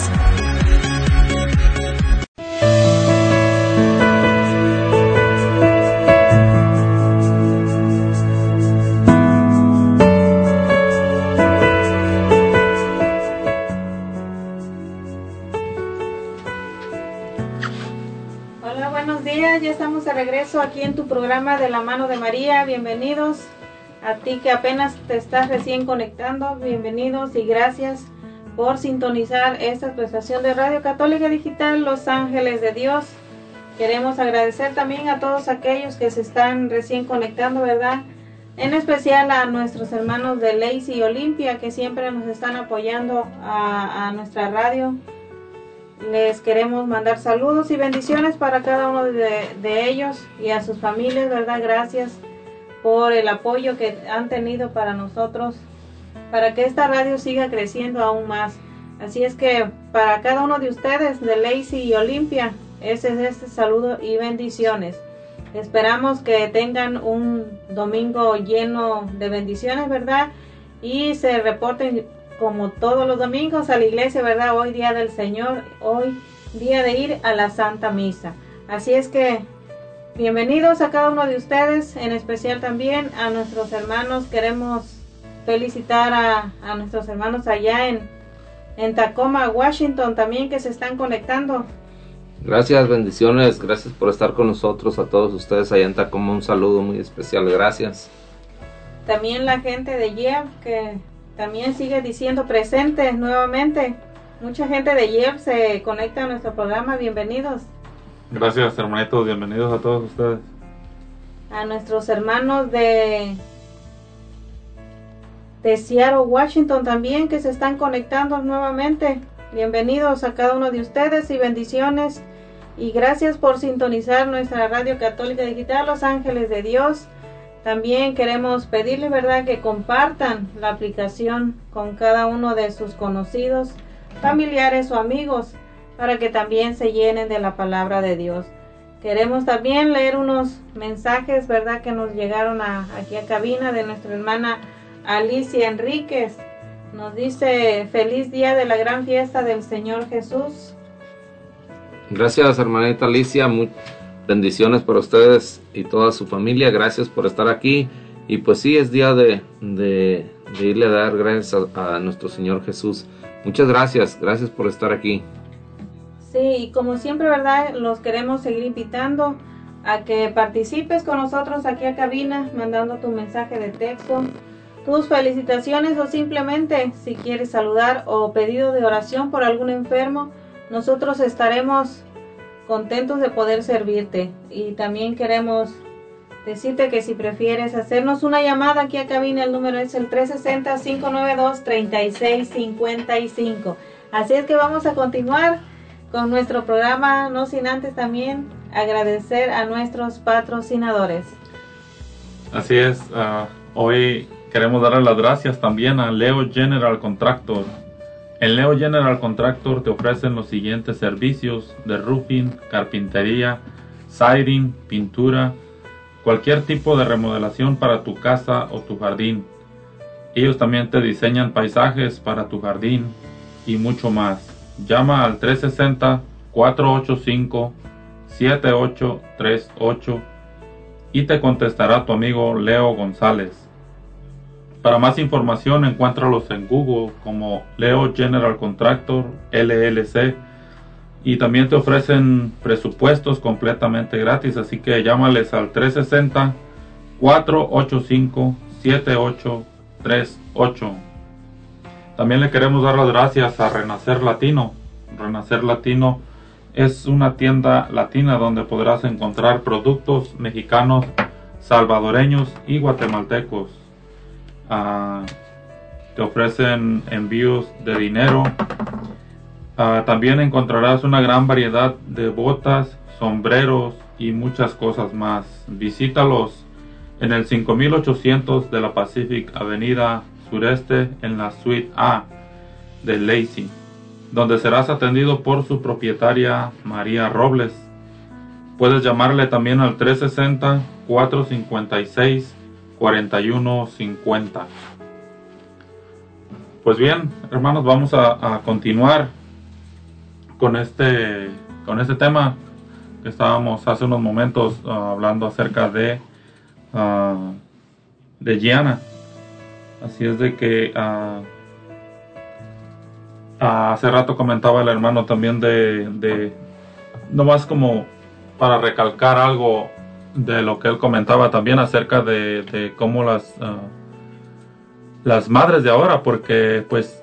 Hola, buenos días. Ya estamos de regreso aquí en programa de la mano de María. Bienvenidos a ti que apenas te estás recién conectando. Bienvenidos y gracias por sintonizar esta tu estación de Radio Católica Digital Los Ángeles de Dios. Queremos agradecer también a todos aquellos que se están recién conectando, ¿verdad? En especial a nuestros hermanos de Lacey y Olimpia que siempre nos están apoyando a, a nuestra radio. Les queremos mandar saludos y bendiciones para cada uno de, ellos y a sus familias, ¿verdad? Gracias por el apoyo que han tenido para nosotros, para que esta radio siga creciendo aún más. Así es que para cada uno de ustedes de Lacey y Olimpia, ese es este saludo y bendiciones. Esperamos que tengan un domingo lleno de bendiciones, ¿verdad? Y se reporten como todos los domingos a la iglesia, ¿verdad? Hoy día del Señor, hoy día de ir a la Santa Misa. Así es que bienvenidos a cada uno de ustedes, en especial también a nuestros hermanos. Queremos felicitar a, a nuestros hermanos allá en, en Tacoma, Washington, también que se están conectando. Gracias, bendiciones, gracias por estar con nosotros, a todos ustedes allá en Tacoma, un saludo muy especial, gracias. También la gente de Yev que también sigue diciendo presente nuevamente. Mucha gente de Yev se conecta a nuestro programa, bienvenidos. Gracias, hermanitos. Bienvenidos a todos ustedes. A nuestros hermanos de, de Seattle, Washington también que se están conectando nuevamente. Bienvenidos a cada uno de ustedes y bendiciones. Y gracias por sintonizar nuestra radio católica digital Los Ángeles de Dios. También queremos pedirle, ¿verdad?, que compartan la aplicación con cada uno de sus conocidos, familiares o amigos para que también se llenen de la palabra de Dios. Queremos también leer unos mensajes, ¿verdad?, que nos llegaron a, aquí a cabina de nuestra hermana Alicia Enríquez. Nos dice, feliz día de la gran fiesta del Señor Jesús. Gracias, hermanita Alicia. Bendiciones para ustedes y toda su familia. Gracias por estar aquí. Y pues sí, es día de, irle a dar gracias a, a, nuestro Señor Jesús. Muchas gracias. Gracias por estar aquí. Sí, y como siempre, ¿verdad? Los queremos seguir invitando a que participes con nosotros aquí a cabina, mandando tu mensaje de texto, tus felicitaciones o simplemente si quieres saludar o pedido de oración por algún enfermo, nosotros estaremos contentos de poder servirte y también queremos decirte que si prefieres hacernos una llamada aquí a cabina, el número es el 360-592-3655. Así es que vamos a continuar con nuestro programa, no sin antes también agradecer a nuestros patrocinadores. Así es, uh, hoy queremos darle las gracias también a Leo General Contractor. En Leo General Contractor te ofrecen los siguientes servicios de roofing, carpintería, siding, pintura, cualquier tipo de remodelación para tu casa o tu jardín. Ellos también te diseñan paisajes para tu jardín y mucho más. Llama al 360-485-7838 y te contestará tu amigo Leo González. Para más información encuéntralos en Google como Leo General Contractor LLC y también te ofrecen presupuestos completamente gratis, así que llámales al 360 485 7838. También le queremos dar las gracias a Renacer Latino. Renacer Latino es una tienda latina donde podrás encontrar productos mexicanos, salvadoreños y guatemaltecos. Ah, te ofrecen envíos de dinero. Ah, también encontrarás una gran variedad de botas, sombreros y muchas cosas más. Visítalos en el 5800 de la Pacific Avenida Sureste en la Suite A de Lacey, donde serás atendido por su propietaria María Robles. Puedes llamarle también al 360-456-4150. Pues bien, hermanos, vamos a, continuar con este, con este tema que estábamos hace unos momentos ah, hablando acerca de, ah, de Gianna. Así es de que ah, hace rato comentaba el hermano también de, de, no más como para recalcar algo de lo que él comentaba también acerca de, cómo las, ah, las madres de ahora, porque pues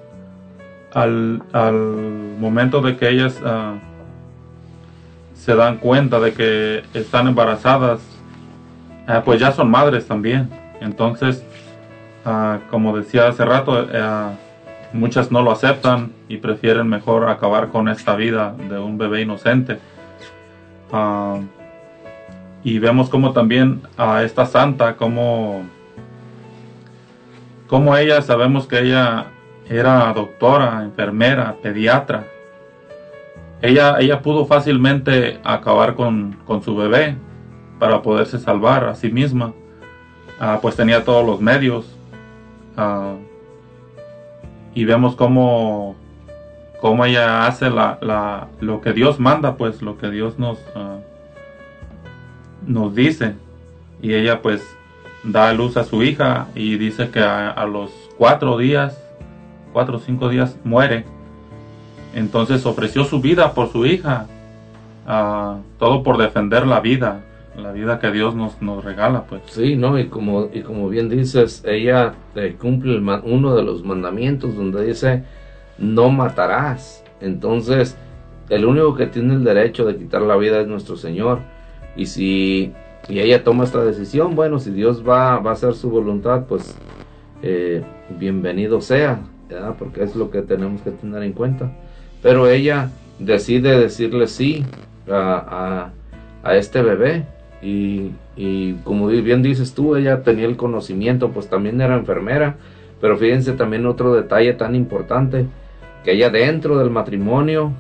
al, al momento de que ellas ah, se dan cuenta de que están embarazadas, ah, pues ya son madres también. Entonces, como decía hace rato, ah, muchas no lo aceptan y prefieren mejor acabar con esta vida de un bebé inocente. Y vemos como también a esta santa, como, ella, sabemos que ella era doctora, enfermera, pediatra. Ella, ella pudo fácilmente acabar con, con su bebé para poderse salvar a sí misma. Ah, pues tenía todos los medios. Ah, y vemos cómo, cómo ella hace la, la- lo que Dios manda, pues lo que Dios nos, ah, nos dice. Y ella pues da a luz a su hija y dice que a, los cuatro días, cuatro o cinco días muere. Entonces ofreció su vida por su hija. ah, todo por defender la vida, la vida que Dios nos, nos regala, pues. Sí, ¿no? Y como, y como bien dices, ella eh, cumple uno de los mandamientos donde dice, no matarás. Entonces, el único que tiene el derecho de quitar la vida es nuestro Señor. Y si y ella toma esta decisión, bueno, si Dios va, va a hacer su voluntad, pues eh, bienvenido sea. Porque es lo que tenemos que tener en cuenta. Pero ella decide decirle sí a, a- a este bebé. Y, y como bien dices tú, ella tenía el conocimiento, pues también era enfermera. Pero fíjense también otro detalle tan importante, que ella dentro del matrimonio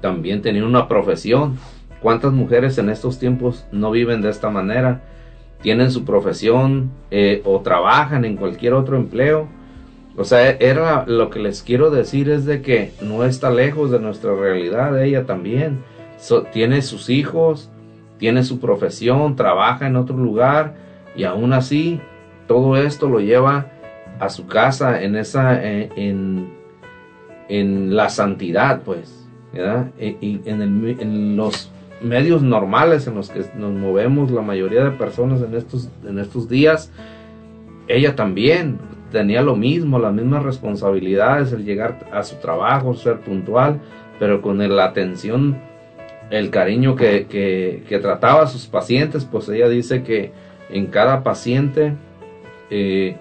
también tenía una profesión. ¿Cuántas mujeres en estos tiempos no viven de esta manera? Tienen su profesión eh, o trabajan en cualquier otro empleo. O sea, era lo que les quiero decir es de que no está lejos de nuestra realidad, ella también. Tiene sus hijos, tiene su profesión, trabaja en otro lugar y aún así todo esto lo lleva a su casa en esa eh, en, en la santidad, pues, ¿verdad? Y, y en, el- en los medios normales en los que nos movemos la mayoría de personas en estos, en estos días, ella también tenía lo mismo, las mismas responsabilidades, el llegar a su trabajo, ser puntual, pero con la atención, el cariño que, que- que trataba a sus pacientes, pues ella dice que en cada paciente eh,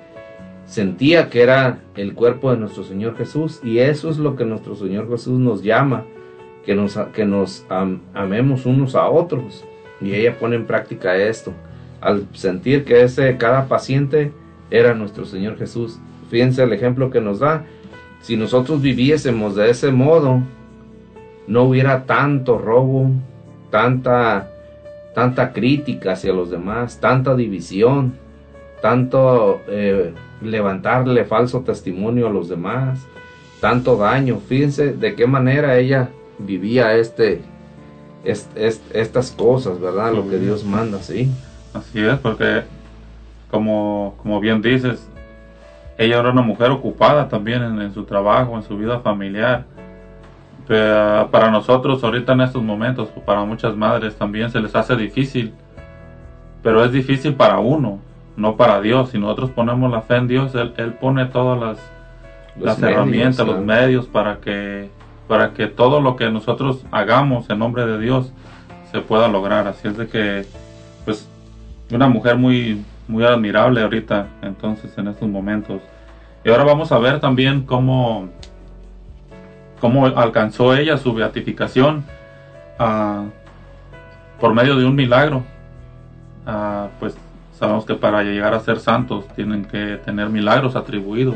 sentía que era el cuerpo de nuestro Señor Jesús y eso es lo que nuestro Señor Jesús nos llama, que nos, que nos am- amemos unos a otros y ella pone en práctica esto al sentir que ese cada paciente era nuestro Señor Jesús. Fíjense el ejemplo que nos da. Si nosotros viviésemos de ese modo, no hubiera tanto robo, tanta tanta crítica hacia los demás, tanta división, tanto eh, levantarle falso testimonio a los demás, tanto daño. Fíjense de qué manera ella vivía este, est- est- estas cosas, ¿verdad? Lo que Dios manda, sí. Así es, porque como, como bien dices, ella era una mujer ocupada también en, en su trabajo, en su vida familiar. Pero para nosotros ahorita en estos momentos, para muchas madres también se les hace difícil, pero es difícil para uno, no para Dios. Si nosotros ponemos la fe en Dios, Él, Él pone todas las, Los las medios, herramientas, los medios para que para que todo lo que nosotros hagamos en nombre de Dios se pueda lograr. Así es de que, pues, una mujer muy, muy admirable ahorita, entonces, en estos momentos. Y ahora vamos a ver también cómo, cómo alcanzó ella su beatificación ah, por medio de un milagro. Ah, pues sabemos que para llegar a ser santos tienen que tener milagros atribuidos.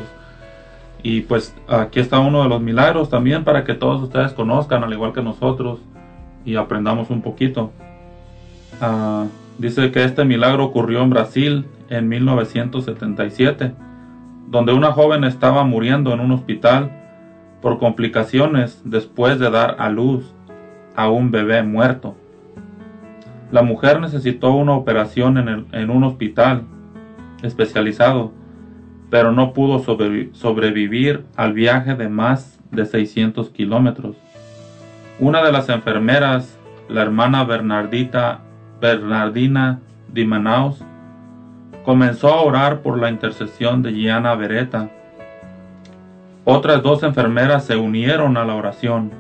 Y pues aquí está uno de los milagros también para que todos ustedes conozcan, al igual que nosotros, y aprendamos un poquito. Ah, dice que este milagro ocurrió en Brasil en 1977, donde una joven estaba muriendo en un hospital por complicaciones después de dar a luz a un bebé muerto. La mujer necesitó una operación en, en un hospital especializado, pero no pudo sobrevi- sobrevivir al viaje de más de 600 kilómetros. Una de las enfermeras, la hermana Bernardita, Bernardina Di Manaus, comenzó a orar por la intercesión de Gianna Beretta. Otras dos enfermeras se unieron a la oración.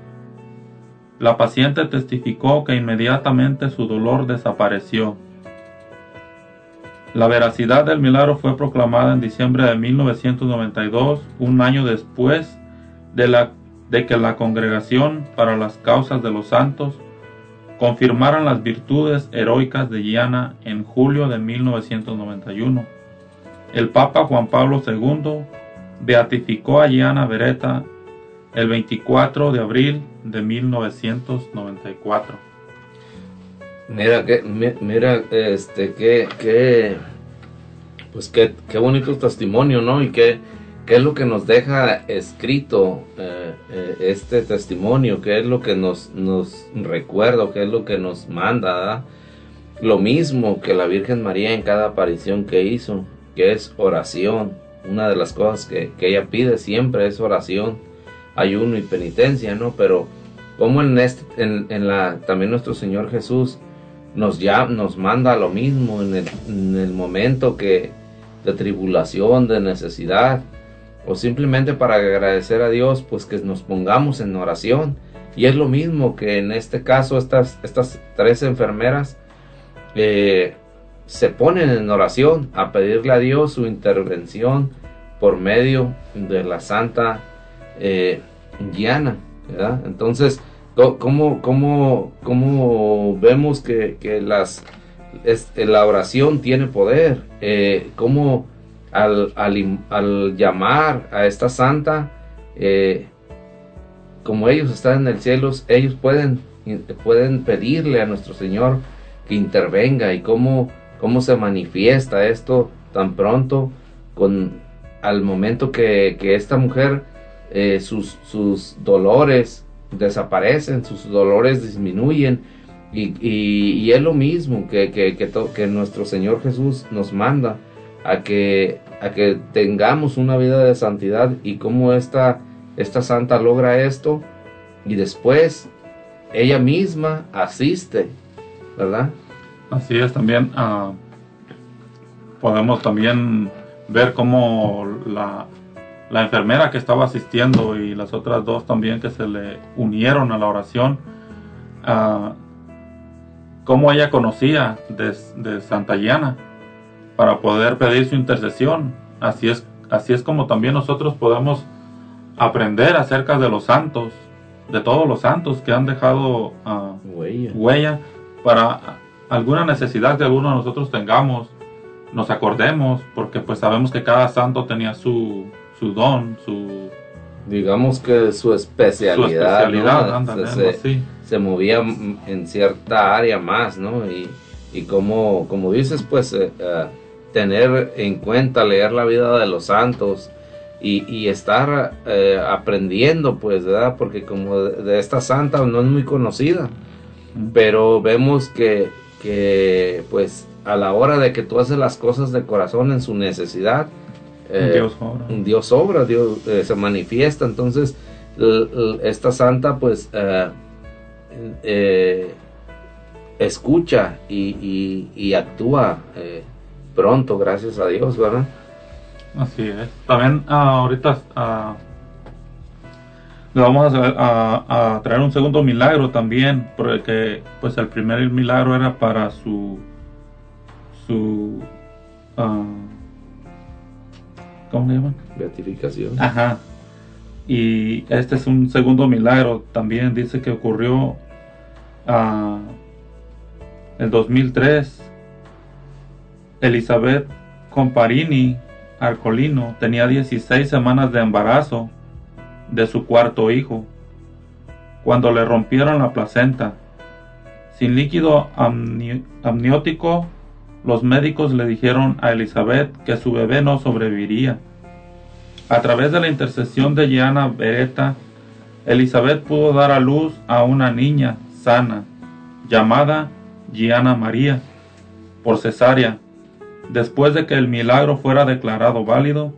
La paciente testificó que inmediatamente su dolor desapareció. La veracidad del milagro fue proclamada en diciembre de 1992, un año después de, que la Congregación para las Causas de los Santos confirmaran las virtudes heroicas de Gianna en julio de 1991. El Papa Juan Pablo II beatificó a Gianna Beretta el 24 de abril de 1994. Mira que, mi- mira, este, que, que, pues qué, qué bonito testimonio, ¿no? Y qué, es lo que nos deja escrito eh, eh, este testimonio, qué es lo que nos, nos recuerda, qué es lo que nos manda. Lo mismo que la Virgen María en cada aparición que hizo, que es oración. Una de las cosas que, que ella pide siempre es oración, ayuno y penitencia, ¿no? Pero como en, este, en, en la, también nuestro Señor Jesús nos, ya, nos manda lo mismo en el, en el momento que de tribulación, de necesidad, o simplemente para agradecer a Dios, pues que nos pongamos en oración. Y es lo mismo que en este caso estas, estas tres enfermeras eh, se ponen en oración a pedirle a Dios su intervención por medio de la Santa eh, Diana, ¿verdad? Entonces, ¿cómo, cómo, cómo vemos que, que las, es- la oración tiene poder? Eh, ¿Cómo al, al al llamar a esta santa, eh, como ellos están en el cielo, ellos pueden, pueden pedirle a nuestro Señor que intervenga y cómo, cómo se manifiesta esto tan pronto con al momento que, que esta mujer eh, sus, sus dolores desaparecen, sus dolores disminuyen y, y- es lo mismo que, que, que nuestro Señor Jesús nos manda a que, a que tengamos una vida de santidad y cómo esta, esta santa logra esto y después ella misma asiste, ¿verdad? Así es, también ah, podemos también ver cómo la, la enfermera que estaba asistiendo y las otras dos también que se le unieron a la oración, ah, cómo ella conocía de, de Santa Llana para poder pedir su intercesión. Así es, así es como también nosotros podemos aprender acerca de los santos, de todos los santos que han dejado ah, huella para alguna necesidad que alguno de nosotros tengamos, nos acordemos, porque pues sabemos que cada santo tenía su, su don, su... Digamos que su especialidad, Su especialidad, ¿no? ándale, se, se movía en cierta área más, ¿no? Y, y como, como dices, pues eh, eh, tener en cuenta, leer la vida de los santos y, y estar eh, aprendiendo, pues, ¿verdad? Porque como de, de esta santa no es muy conocida, pero vemos que, que, pues, a la hora de que tú haces las cosas de corazón en su necesidad, eh, Dios obra. Dios obra, Dios eh, se manifiesta. Entonces, esta santa, pues, eh, eh, escucha y, y- y actúa pronto, gracias a Dios, ¿verdad? Así es. También ah, ahorita ah, le vamos a, a- a traer un segundo milagro también, porque pues el primer milagro era para su su ah, ¿cómo le llaman? Beatificación. Ajá. Y este es un segundo milagro también dice que ocurrió ah, el 2003 Elizabeth Comparini Arcolino tenía 16 semanas de embarazo de su cuarto hijo cuando le rompieron la placenta. Sin líquido amni- amniótico, los médicos le dijeron a Elizabeth que su bebé no sobreviviría. A través de la intercesión de Gianna Beretta, Elizabeth pudo dar a luz a una niña sana, llamada Gianna María, por cesárea. Después de que el milagro fuera declarado válido,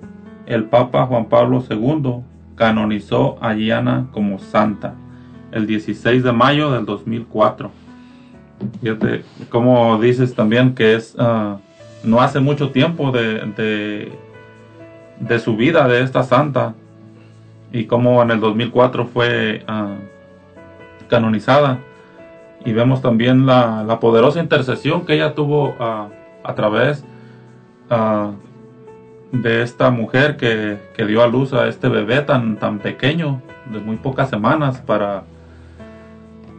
el Papa Juan Pablo II canonizó a Gianna como santa el 16 de mayo del 2004. Como dices también que es ah, no hace mucho tiempo de, de, su vida de esta santa y como en el 2004 fue ah, canonizada. Y vemos también la, poderosa intercesión que ella tuvo ah, a través de esta mujer que, que dio a luz a este bebé tan, tan pequeño de muy pocas semanas para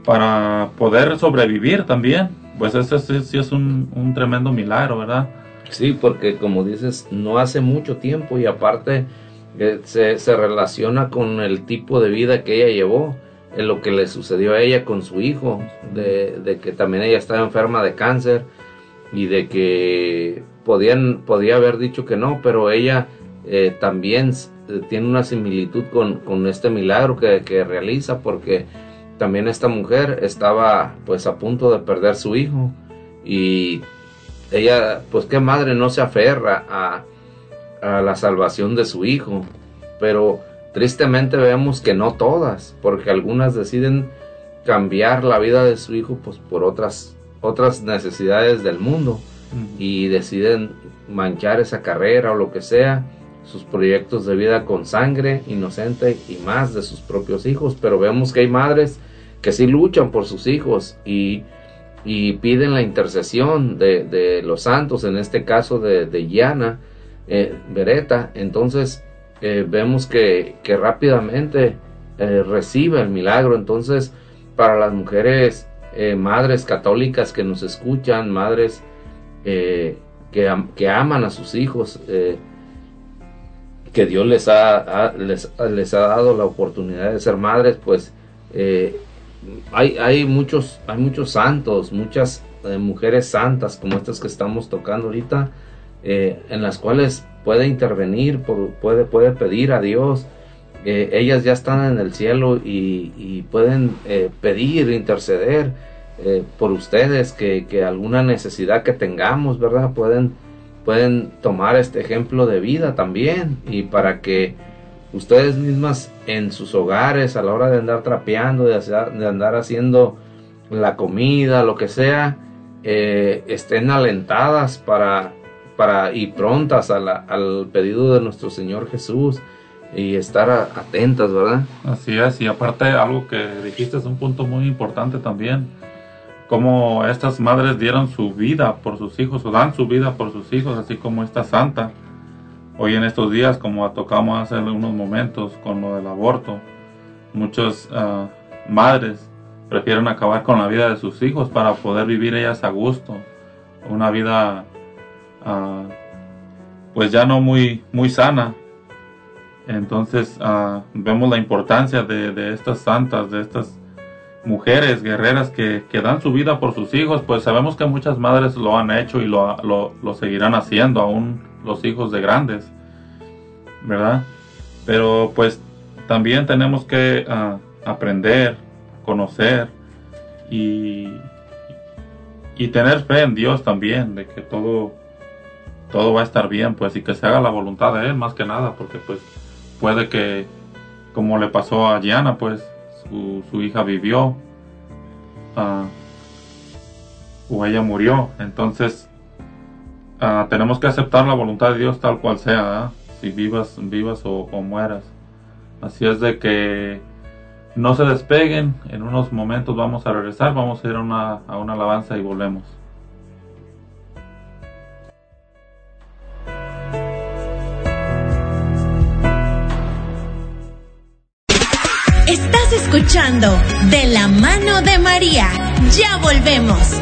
para poder sobrevivir también. Pues eso sí, es un, un tremendo milagro, ¿verdad? Sí, porque como dices, no hace mucho tiempo y aparte eh, se, se relaciona con el tipo de vida que ella llevó, en lo que le sucedió a ella con su hijo, de, de que también ella estaba enferma de cáncer y de que podían, podía haber dicho que no, pero ella eh, también eh, tiene una similitud con, con este milagro que, que realiza porque también esta mujer estaba pues a punto de perder su hijo. Y ella pues qué madre no se aferra a, a la salvación de su hijo. Pero tristemente vemos que no todas porque algunas deciden cambiar la vida de su hijo pues por otras otras necesidades del mundo. Y deciden manchar esa carrera o lo que sea sus proyectos de vida con sangre inocente y más de sus propios hijos. Pero vemos que hay madres que sí luchan por sus hijos y, y piden la intercesión de, de, los santos, en este caso de, de Yana eh, Beretta. Entonces eh, vemos que, que rápidamente eh, recibe el milagro. Entonces, para las mujeres, madres católicas que nos escuchan, madres que, que aman a sus hijos, que Dios les ha, les, ha dado la oportunidad de ser madres, pues hay, hay muchos hay muchos santos, muchas eh, mujeres santas como estas que estamos tocando ahorita, eh, en las cuales puede intervenir, puede, puede pedir a Dios. Eh, ellas ya están en el cielo y, y pueden pedir, interceder por ustedes, que, que alguna necesidad que tengamos, ¿verdad? Pueden, pueden tomar este ejemplo de vida también y para que ustedes mismas en sus hogares a la hora de andar trapeando, de, hacer- andar haciendo la comida, lo que sea, eh, estén alentadas para, para y prontas a al pedido de nuestro Señor Jesús y estar a- atentas, ¿verdad? Así es, y aparte algo que dijiste es un punto muy importante también, como estas madres dieron su vida por sus hijos o dan su vida por sus hijos, así como esta santa. Hoy en estos días, como tocamos hace unos momentos con lo del aborto, muchas ah, madres prefieren acabar con la vida de sus hijos para poder vivir ellas a gusto, una vida ah, pues ya no muy, muy sana, entonces ah, vemos la importancia de, estas santas, de estas mujeres guerreras que, que dan su vida por sus hijos, pues sabemos que muchas madres lo han hecho y lo, lo, lo seguirán haciendo, aún los hijos de grandes, ¿verdad? Pero pues también tenemos que ah, aprender, conocer y, y tener fe en Dios también, de que todo, todo va a estar bien, pues, y que se haga la voluntad de Él más que nada, porque pues puede que, como le pasó a Gianna, pues su, su hija vivió ah, o ella murió. Entonces, ah, tenemos que aceptar la voluntad de Dios tal cual sea, ¿verdad? si vivas, vivas o, mueras. Así es de que No se despeguen, en unos momentos vamos a regresar, vamos a ir a una alabanza y volvemos. Estás escuchando De la mano de María. Ya volvemos.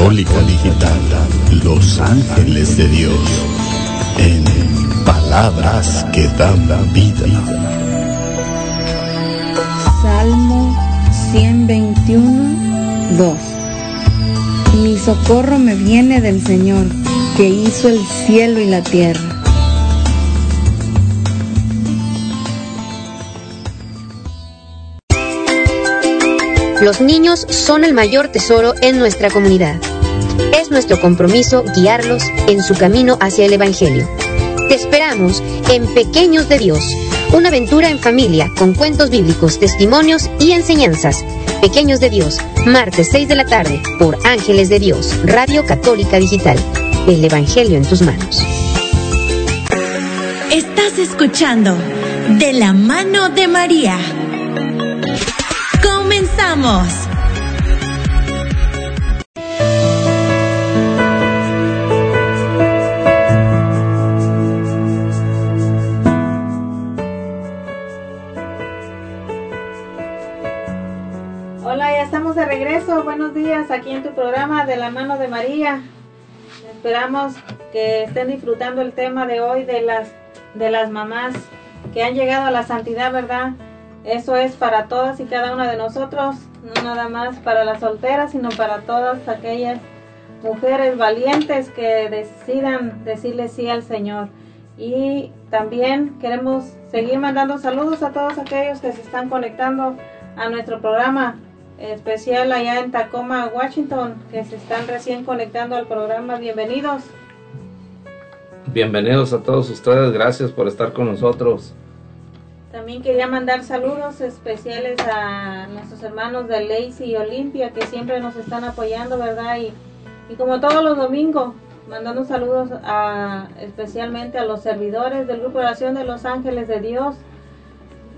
Católica Digital, Los Ángeles de Dios, en palabras que dan vida. Salmo 121, 2. Mi socorro me viene del Señor, que hizo el cielo y la tierra. Los niños son el mayor tesoro en nuestra comunidad. Es nuestro compromiso guiarlos en su camino hacia el Evangelio. Te esperamos en Pequeños de Dios, una aventura en familia con cuentos bíblicos, testimonios y enseñanzas. Pequeños de Dios, martes 6 de la tarde por Ángeles de Dios, Radio Católica Digital. El Evangelio en tus manos. Estás escuchando De la mano de María. Comenzamos. Buenos días aquí en tu programa de la mano de María. Esperamos que estén disfrutando el tema de hoy de las de las mamás que han llegado a la santidad, ¿verdad? Eso es para todas y cada una de nosotros, no nada más para las solteras, sino para todas aquellas mujeres valientes que decidan decirle sí al Señor. Y también queremos seguir mandando saludos a todos aquellos que se están conectando a nuestro programa especial allá en Tacoma, Washington, que se están recién conectando al programa. Bienvenidos. Bienvenidos a todos ustedes, gracias por estar con nosotros. También quería mandar saludos especiales a nuestros hermanos de Lacey y Olimpia que siempre nos están apoyando, ¿verdad? Y, y como todos los domingos, mandando saludos a, especialmente a los servidores del Grupo de Oración de Los Ángeles de Dios.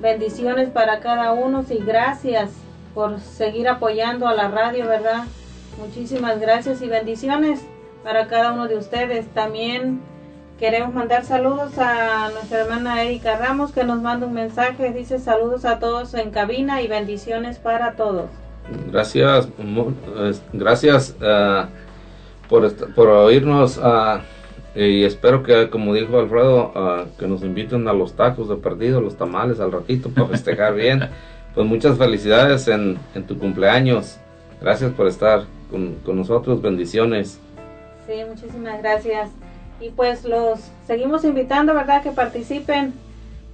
Bendiciones para cada uno y gracias por seguir apoyando a la radio, ¿verdad? Muchísimas gracias y bendiciones para cada uno de ustedes. También queremos mandar saludos a nuestra hermana Erika Ramos que nos manda un mensaje. Dice saludos a todos en cabina y bendiciones para todos. Gracias, gracias ah, por, por oírnos ah, y espero que, como dijo Alfredo, ah, que nos inviten a los tacos de perdido, los tamales al ratito para festejar bien. Pues muchas felicidades en, tu cumpleaños. Gracias por estar con, con nosotros. Bendiciones. Sí, muchísimas gracias. Y pues los seguimos invitando, ¿verdad? Que participen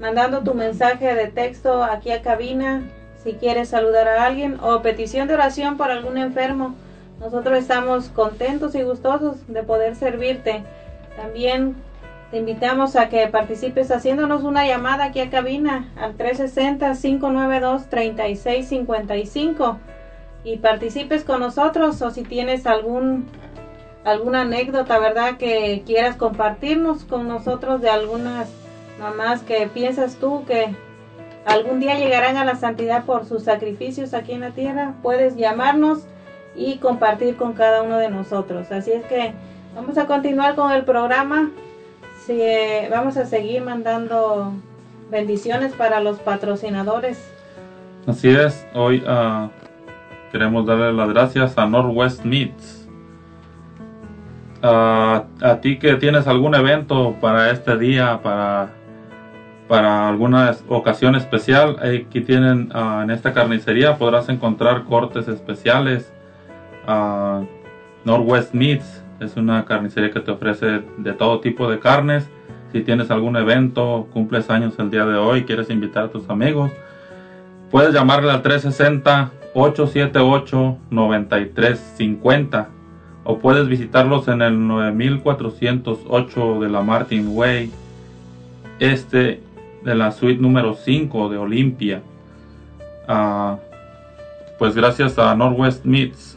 mandando tu mensaje de texto aquí a cabina si quieres saludar a alguien o petición de oración por algún enfermo. Nosotros estamos contentos y gustosos de poder servirte. También te invitamos a que participes haciéndonos una llamada aquí a cabina al 360-592-3655 y participes con nosotros o si tienes algún alguna anécdota, ¿verdad? Que quieras compartirnos con nosotros de algunas mamás que piensas tú que algún día llegarán a la santidad por sus sacrificios aquí en la tierra, puedes llamarnos y compartir con cada uno de nosotros. Así es que vamos a continuar con el programa. Eh, vamos a seguir mandando bendiciones para los patrocinadores. Así es, hoy ah, queremos darle las gracias a Northwest Meats. Ah, a ti que tienes algún evento para este día, para, para alguna ocasión especial, eh, aquí tienen ah, en esta carnicería podrás encontrar cortes especiales. Northwest Meats es una carnicería que te ofrece de todo tipo de carnes. Si tienes algún evento, cumples años el día de hoy, quieres invitar a tus amigos, Puedes llamarle al 360-878-9350 o puedes visitarlos en el 9408 de la Martin Way, este de la suite número 5 de Olimpia. Ah, pues gracias a Northwest Meats.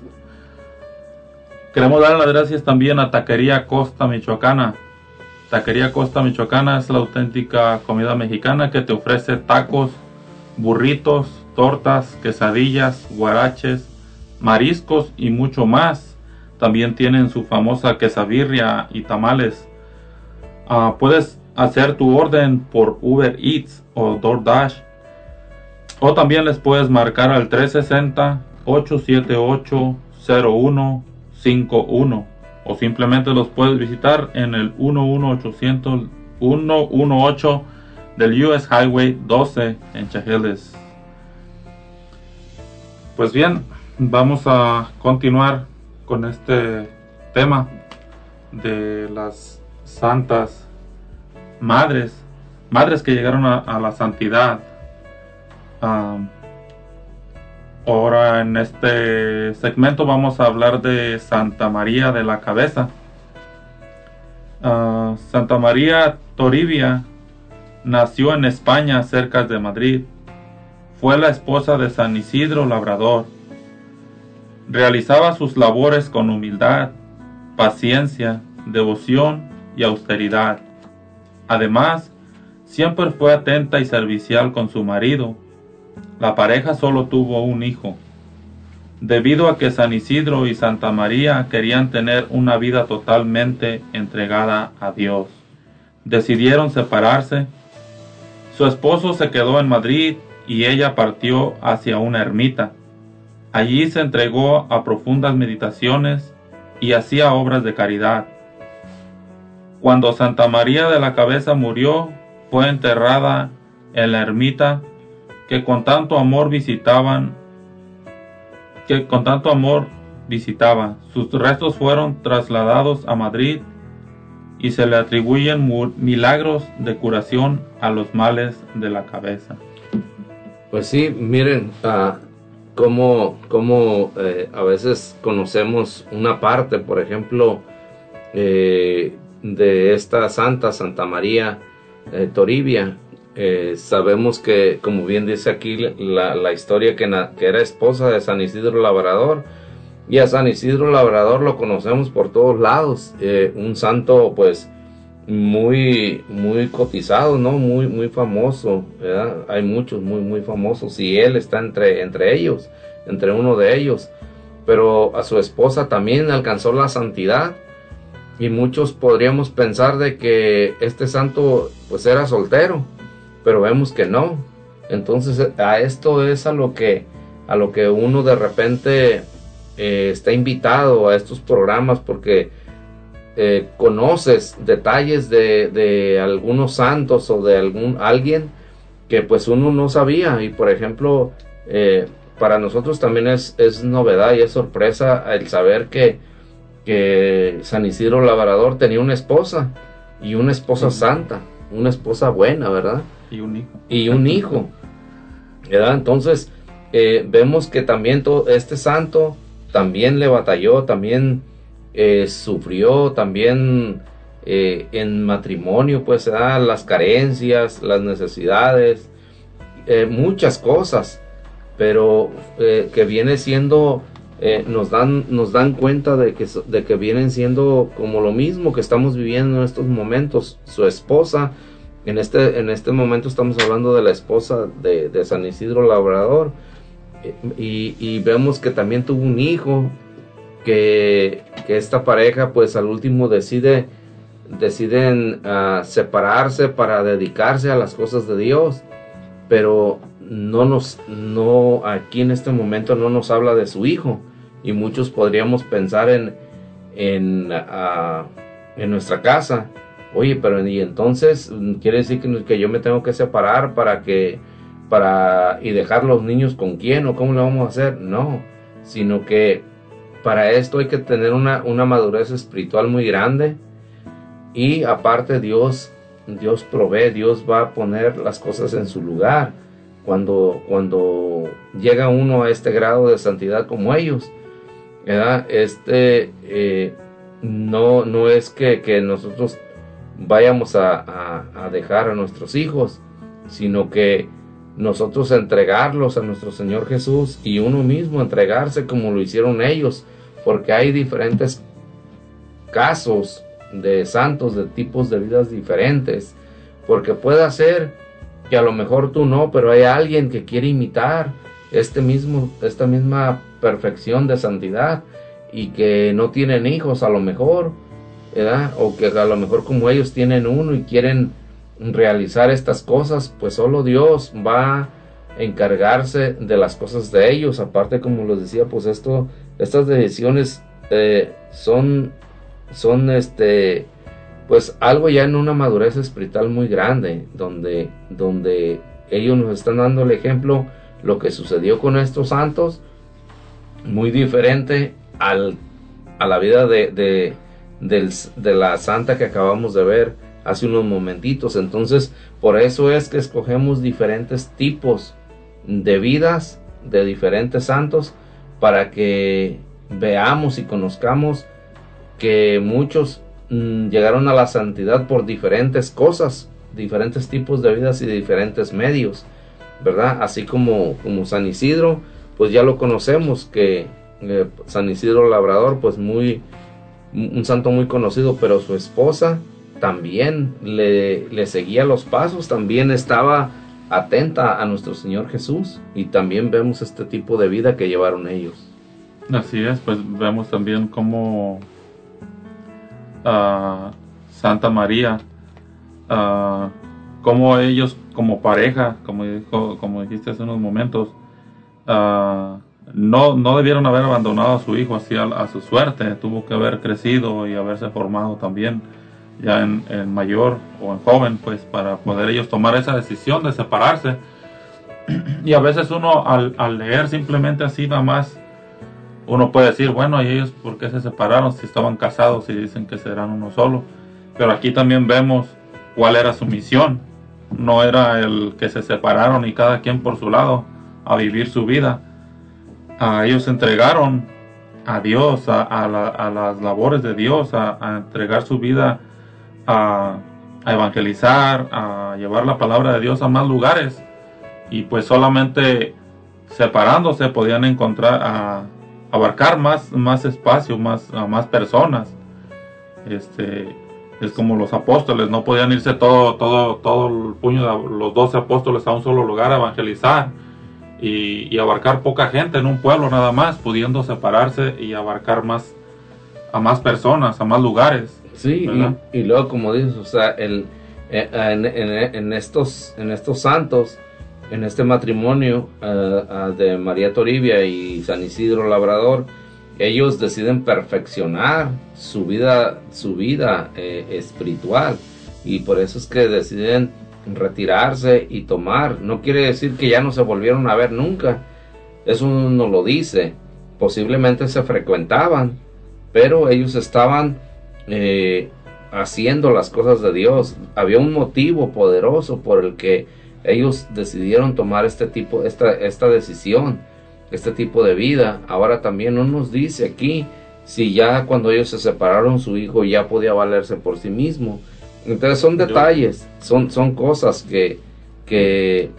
Queremos dar las gracias también a Taquería Costa Michoacana. Taquería Costa Michoacana es la auténtica comida mexicana que te ofrece tacos, burritos, tortas, quesadillas, guaraches, mariscos y mucho más. También tienen su famosa quesabirria y tamales. Ah, puedes hacer tu orden por Uber Eats o DoorDash. O también les puedes marcar al 360-878-0151. O simplemente los puedes visitar en el 11800 118 del US Highway 12 en Chajeles. Pues bien, vamos a continuar con este tema de las santas madres, madres que llegaron a, la santidad. Am, ahora en este segmento vamos a hablar de Santa María de la Cabeza. Ah, Santa María Toribia nació en España cerca de Madrid. Fue la esposa de San Isidro Labrador. Realizaba sus labores con humildad, paciencia, devoción y austeridad. Además, siempre fue atenta y servicial con su marido. La pareja solo tuvo un hijo. Debido a que San Isidro y Santa María querían tener una vida totalmente entregada a Dios, decidieron separarse. Su esposo se quedó en Madrid y ella partió hacia una ermita. Allí se entregó a profundas meditaciones y hacía obras de caridad. Cuando Santa María de la Cabeza murió, fue enterrada en la ermita que con tanto amor visitaban, que con tanto amor. Sus restos fueron trasladados a Madrid y se le atribuyen milagros de curación a los males de la cabeza. Pues sí, miren, uh, cómo, cómo eh, a veces conocemos una parte, por ejemplo, eh, de esta santa, Santa María eh, Toribia. Eh, sabemos que, como bien dice aquí la, historia, que, que, era esposa de San Isidro Labrador. Y a San Isidro Labrador lo conocemos por todos lados. Eh, un santo, pues, muy, muy cotizado, ¿no? Muy, muy famoso. ¿verdad? Hay muchos muy, muy famosos. Y él está entre, entre ellos, entre uno de ellos. Pero a su esposa también alcanzó la santidad y muchos podríamos pensar de que este santo pues era soltero, pero vemos que no. Entonces a esto es a lo que a lo que uno de repente eh, está invitado a estos programas porque eh, conoces detalles de, de, algunos santos o de algún alguien que pues uno no sabía y por ejemplo eh, para nosotros también es, es novedad y es sorpresa el saber que que San Isidro Labrador tenía una esposa y una esposa santa, una esposa buena, ¿verdad? Y un hijo. Y un hijo. Entonces, eh, vemos que también todo este santo también le batalló, también eh, sufrió, también eh, en matrimonio, pues, da las carencias, las necesidades, muchas cosas, pero que viene siendo nos, dan, nos dan cuenta de que, de que vienen siendo como lo mismo que estamos viviendo en estos momentos. Su esposa, en este, en este momento estamos hablando de la esposa de, San Isidro Labrador, eh, y, vemos que también tuvo un hijo, que, esta pareja pues al último decide deciden ah, separarse para dedicarse a las cosas de Dios, pero no nos, no, aquí en este momento no nos habla de su hijo, y muchos podríamos pensar en, en, ah, en nuestra casa. Oye, pero y entonces quiere decir que, que, yo me tengo que separar para que para y dejar los niños con quién o cómo lo vamos a hacer? No, sino que para esto hay que tener una, una madurez espiritual muy grande. Y aparte Dios Dios provee, Dios va a poner las cosas en su lugar. Cuando cuando llega uno a este grado de santidad como ellos este eh, no, no es que, nosotros vayamos a, dejar a nuestros hijos, sino que nosotros entregarlos a nuestro Señor Jesús y uno mismo entregarse como lo hicieron ellos, porque hay diferentes casos de santos, de tipos de vidas diferentes, porque puede ser que a lo mejor tú no, pero hay alguien que quiere imitar este mismo, esta misma perfección de santidad y que no tienen hijos a lo mejor, O que a lo mejor como ellos tienen uno y quieren realizar estas cosas, pues solo Dios va a encargarse de las cosas de ellos. Aparte, como les decía, pues esto, estas decisiones eh, son, son este, pues algo ya en una madurez espiritual muy grande, donde, donde ellos nos están dando el ejemplo, lo que sucedió con estos santos, muy diferente al, a la vida de, de, la santa que acabamos de ver hace unos momentitos. Entonces, por eso es que escogemos diferentes tipos de vidas de diferentes santos para que veamos y conozcamos que muchos mm, llegaron a la santidad por diferentes cosas, diferentes tipos de vidas y diferentes medios, ¿verdad? Así como, como San Isidro, pues ya lo conocemos, que eh, San Isidro Labrador, pues muy, un santo muy conocido, pero su esposa también le, seguía los pasos, también estaba atenta a nuestro Señor Jesús y también vemos este tipo de vida que llevaron ellos. Así es, pues vemos también cómo ah, Santa María, ah, cómo ellos como pareja, como, dijo, como dijiste hace unos momentos, ah, no, no debieron haber abandonado a su hijo así a, su suerte, tuvo que haber crecido y haberse formado también ya en, mayor o en joven, pues para poder ellos tomar esa decisión de separarse. Y a veces uno al, al leer simplemente así nada más uno puede decir, bueno, ¿y ellos por qué se separaron si estaban casados y dicen que serán uno solo? Pero aquí también vemos cuál era su misión. No era el que se separaron y cada quien por su lado a vivir su vida. A ellos entregaron a Dios, a, las labores de Dios, a, entregar su vida a, evangelizar, a llevar la palabra de Dios a más lugares. Y pues solamente separándose podían encontrar abarcar más, más espacio, más, a más personas. Este, es como los apóstoles, no podían irse todo, todo, todo el puño de los doce apóstoles a un solo lugar a evangelizar y, abarcar poca gente en un pueblo nada más, pudiendo separarse y abarcar más a más personas, a más lugares. Sí, y, luego como dices, o sea, el, eh, en, en, estos, en estos santos, en este matrimonio eh, de María Toribia y San Isidro Labrador, ellos deciden perfeccionar su vida, su vida eh, espiritual y por eso es que deciden retirarse y tomar. No quiere decir que ya no se volvieron a ver nunca, eso no lo dice. Posiblemente se frecuentaban, pero ellos estaban haciendo las cosas de Dios. Había un motivo poderoso por el que ellos decidieron tomar este tipo, esta, esta decisión, este tipo de vida. Ahora también no nos dice aquí si ya cuando ellos se separaron su hijo ya podía valerse por sí mismo. Entonces son detalles, son, son cosas que, que,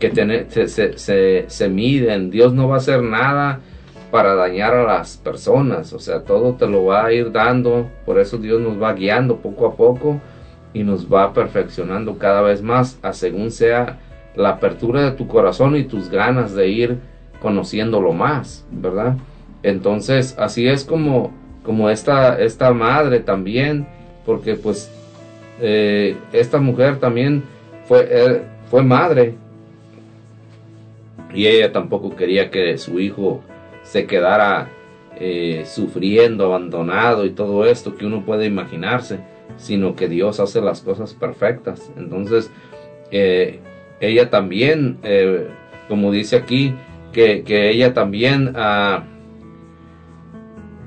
que se, se, se, miden. Dios no va a hacer nada para dañar a las personas, o sea, todo te lo va a ir dando, por eso Dios nos va guiando poco a poco y nos va perfeccionando cada vez más a según sea la apertura de tu corazón y tus ganas de ir conociéndolo más, ¿verdad? Entonces, así es como, como esta, esta madre también, porque pues eh, esta mujer también fue, eh, fue madre y ella tampoco quería que su hijo se quedara eh, sufriendo, abandonado y todo esto que uno puede imaginarse sino que Dios hace las cosas perfectas. Entonces, ella también, como dice aquí, que, ella también ah,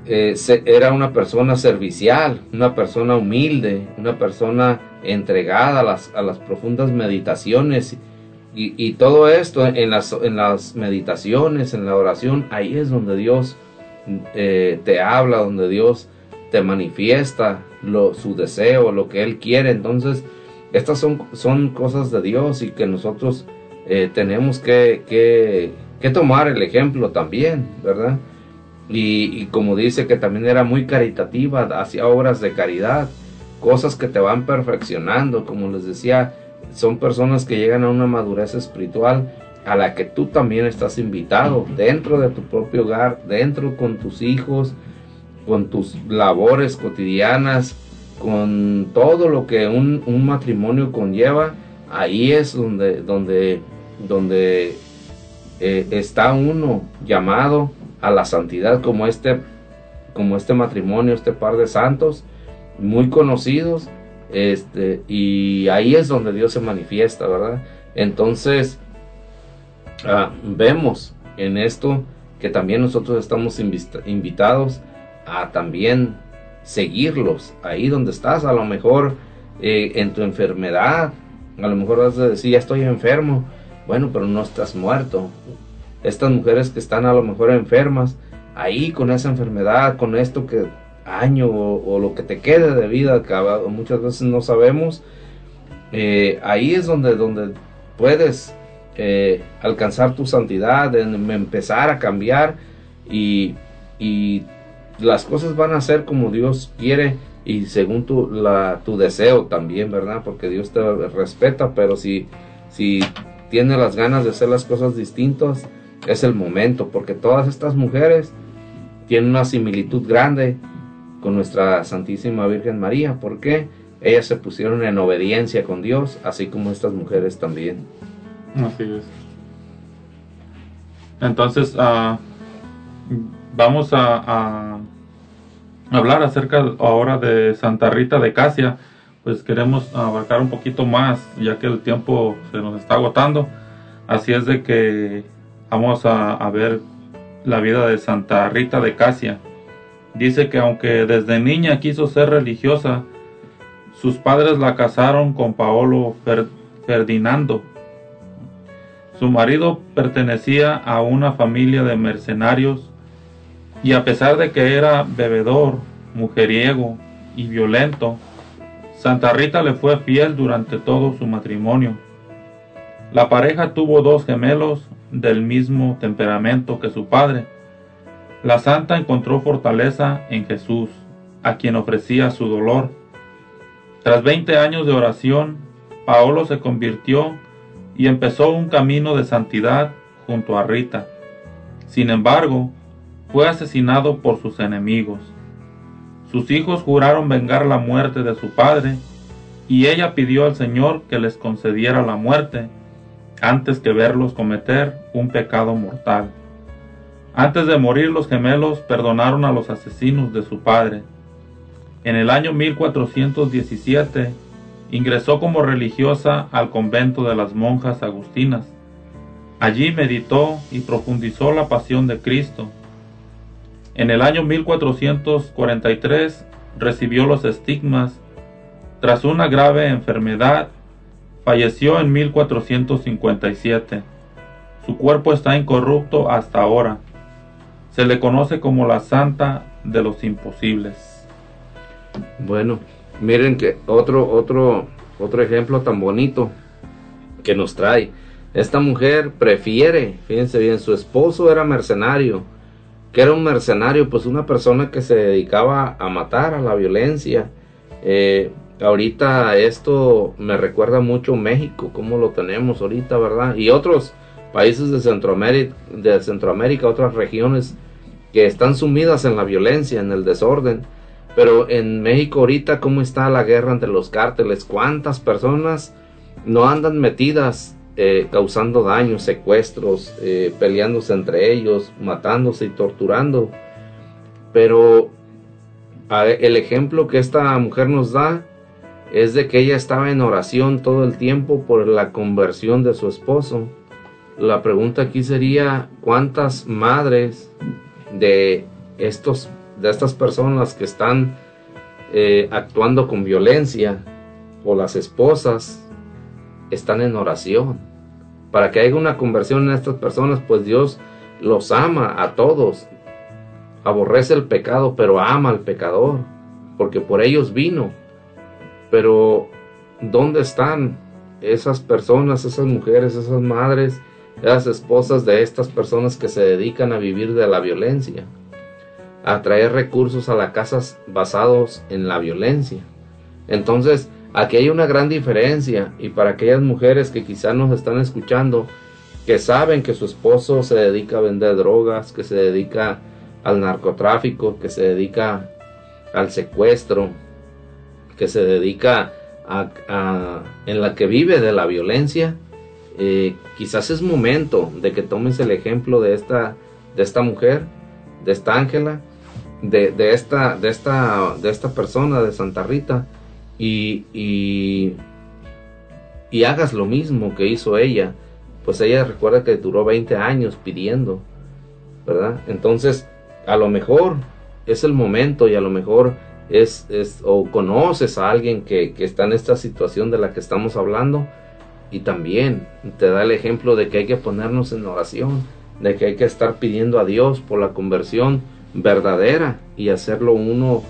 eh, era una persona servicial, una persona humilde, una persona entregada a las, a las profundas meditaciones. Y, todo esto en las, en las meditaciones, en la oración, ahí es donde Dios te habla, donde Dios te manifiesta lo, su deseo, lo que Él quiere. Entonces, estas son, son cosas de Dios y que nosotros eh, tenemos que, que, tomar el ejemplo también, ¿verdad? Y, como dice que también era muy caritativa, hacía obras de caridad, cosas que te van perfeccionando, como les decía, son personas que llegan a una madurez espiritual a la que tú también estás invitado dentro de tu propio hogar, dentro con tus hijos, con tus labores cotidianas, con todo lo que un, matrimonio conlleva, ahí es donde, donde, donde eh, está uno llamado a la santidad como este, como este matrimonio, este par de santos, muy conocidos, este, y ahí es donde Dios se manifiesta, ¿verdad? Entonces, ah, vemos en esto que también nosotros estamos invitados a también seguirlos ahí donde estás. A lo mejor eh, en tu enfermedad, a lo mejor vas a decir, ya estoy enfermo. Bueno, pero no estás muerto. Estas mujeres que están a lo mejor enfermas, ahí con esa enfermedad, con esto que año o, lo que te quede de vida, que muchas veces no sabemos, eh, ahí es donde, donde puedes eh, alcanzar tu santidad, empezar a cambiar y, y las cosas van a ser como Dios quiere y según tu, la, tu deseo también, ¿verdad? Porque Dios te respeta, pero si, si tienes las ganas de hacer las cosas distintas, es el momento, porque todas estas mujeres tienen una similitud grande con nuestra Santísima Virgen María, porque ellas se pusieron en obediencia con Dios, así como estas mujeres también. Así es. Entonces, ah, vamos a, a hablar acerca ahora de Santa Rita de Casia. Pues queremos abarcar un poquito más, ya que el tiempo se nos está agotando. Así es de que vamos a, ver la vida de Santa Rita de Casia. Dice que aunque desde niña quiso ser religiosa, sus padres la casaron con Paolo Fer- Ferdinando, su marido pertenecía a una familia de mercenarios y a pesar de que era bebedor, mujeriego y violento, Santa Rita le fue fiel durante todo su matrimonio. La pareja tuvo dos gemelos del mismo temperamento que su padre. La santa encontró fortaleza en Jesús, a quien ofrecía su dolor. Tras 20 años de oración, Paolo se convirtió y empezó un camino de santidad junto a Rita. Sin embargo, fue asesinado por sus enemigos. Sus hijos juraron vengar la muerte de su padre y ella pidió al Señor que les concediera la muerte antes que verlos cometer un pecado mortal. Antes de morir los gemelos perdonaron a los asesinos de su padre. En el año 1417 ingresó como religiosa al convento de las monjas agustinas. Allí meditó y profundizó la pasión de Cristo. En el año 1443 recibió los estigmas. Tras una grave enfermedad, falleció en 1457. Su cuerpo está incorrupto hasta ahora. Se le conoce como la Santa de los Imposibles. Bueno, miren que otro, otro, otro ejemplo tan bonito que nos trae. Esta mujer prefiere, fíjense bien, su esposo era mercenario. que era un mercenario? Pues una persona que se dedicaba a matar, a la violencia. Eh, ahorita esto me recuerda mucho México, como lo tenemos ahorita, ¿verdad? Y otros países de Centroamérica, de Centroamérica, otras regiones que están sumidas en la violencia, en el desorden. Pero en México ahorita, ¿cómo está la guerra entre los cárteles? ¿Cuántas personas no andan metidas eh, causando daños, secuestros, eh, peleándose entre ellos, matándose y torturando? Pero el ejemplo que esta mujer nos da es de que ella estaba en oración todo el tiempo por la conversión de su esposo. La pregunta aquí sería, ¿cuántas madres de estos de estas personas que están eh, actuando con violencia o las esposas están en oración para que haya una conversión en estas personas pues Dios los ama a todos. Aborrece el pecado pero ama al pecador porque por ellos vino pero ¿dónde están esas personas, esas mujeres, esas madres, esas esposas de estas personas que se dedican a vivir de la violencia? a traer recursos a las casas basados en la violencia. Entonces, aquí hay una gran diferencia y para aquellas mujeres que quizás nos están escuchando, que saben que su esposo se dedica a vender drogas, que se dedica al narcotráfico, que se dedica al secuestro, que se dedica a, en la que vive de la violencia, eh, quizás es momento de que tomes el ejemplo de esta, de esta mujer, de esta Ángela, de, de esta, de esta, de esta persona, de Santa Rita, y, y, y hagas lo mismo que hizo ella. Pues ella recuerda que duró 20 años pidiendo, ¿verdad? Entonces, a lo mejor es el momento y a lo mejor es, es o conoces a alguien que, que está en esta situación de la que estamos hablando y también te da el ejemplo de que hay que ponernos en oración, de que hay que estar pidiendo a Dios por la conversión verdadera y hacerlo uno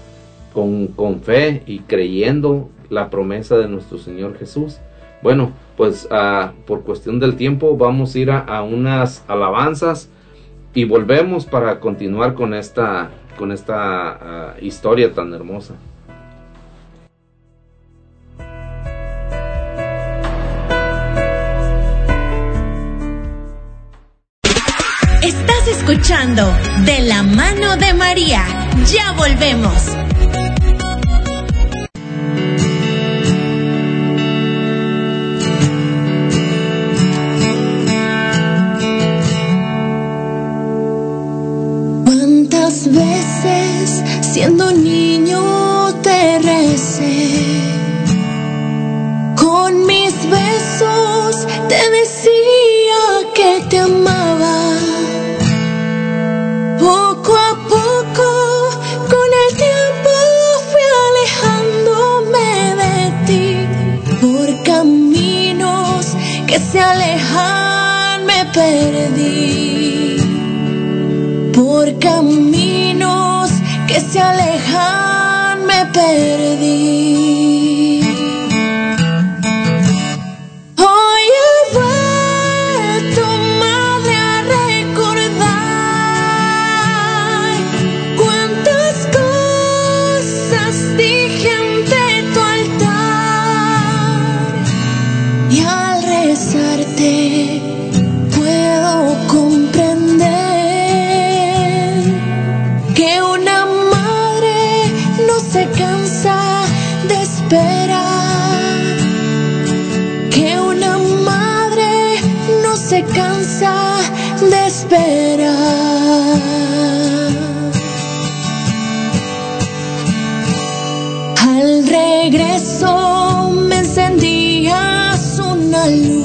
con, con fe y creyendo la promesa de nuestro Señor Jesús. Bueno, pues ah, por cuestión del tiempo vamos a ir a, a unas alabanzas y volvemos para continuar con esta, con esta ah, historia tan hermosa. Estás escuchando De la mano de María. Ya volvemos. Siendo niño te recé? Con mis besos te decía que te amaba. Poco a poco, con el tiempo fui alejándome de ti. Por caminos que se alejan me perdí por caminos se alejan me perdí. Una luz,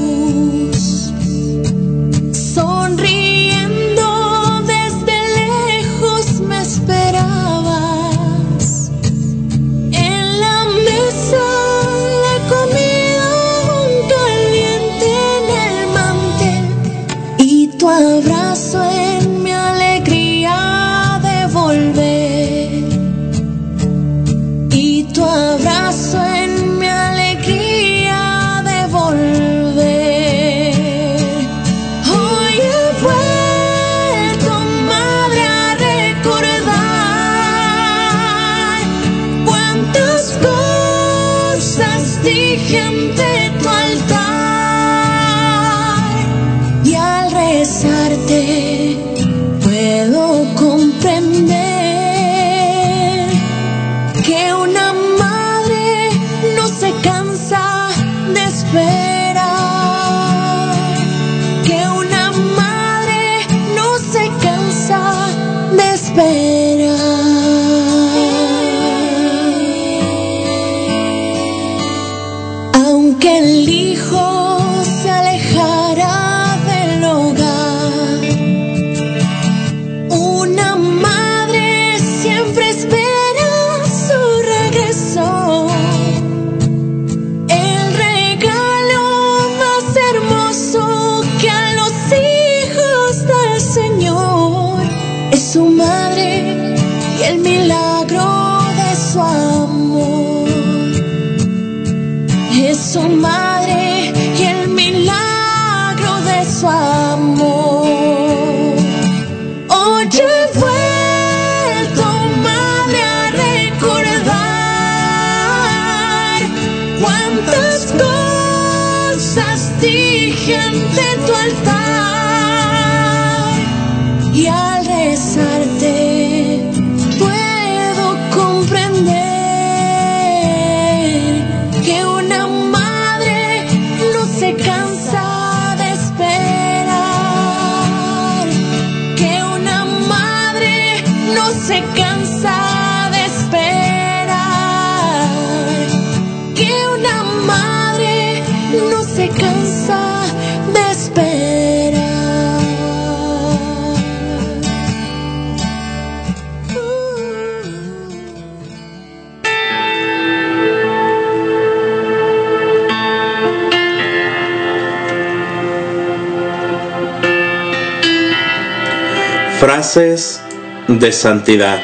De santidad.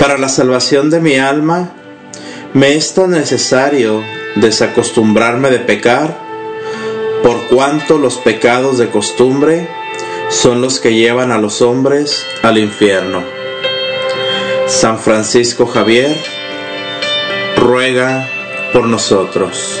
Para la salvación de mi alma, me es tan necesario desacostumbrarme de pecar, por cuanto los pecados de costumbre son los que llevan a los hombres al infierno. San Francisco Javier ruega por nosotros.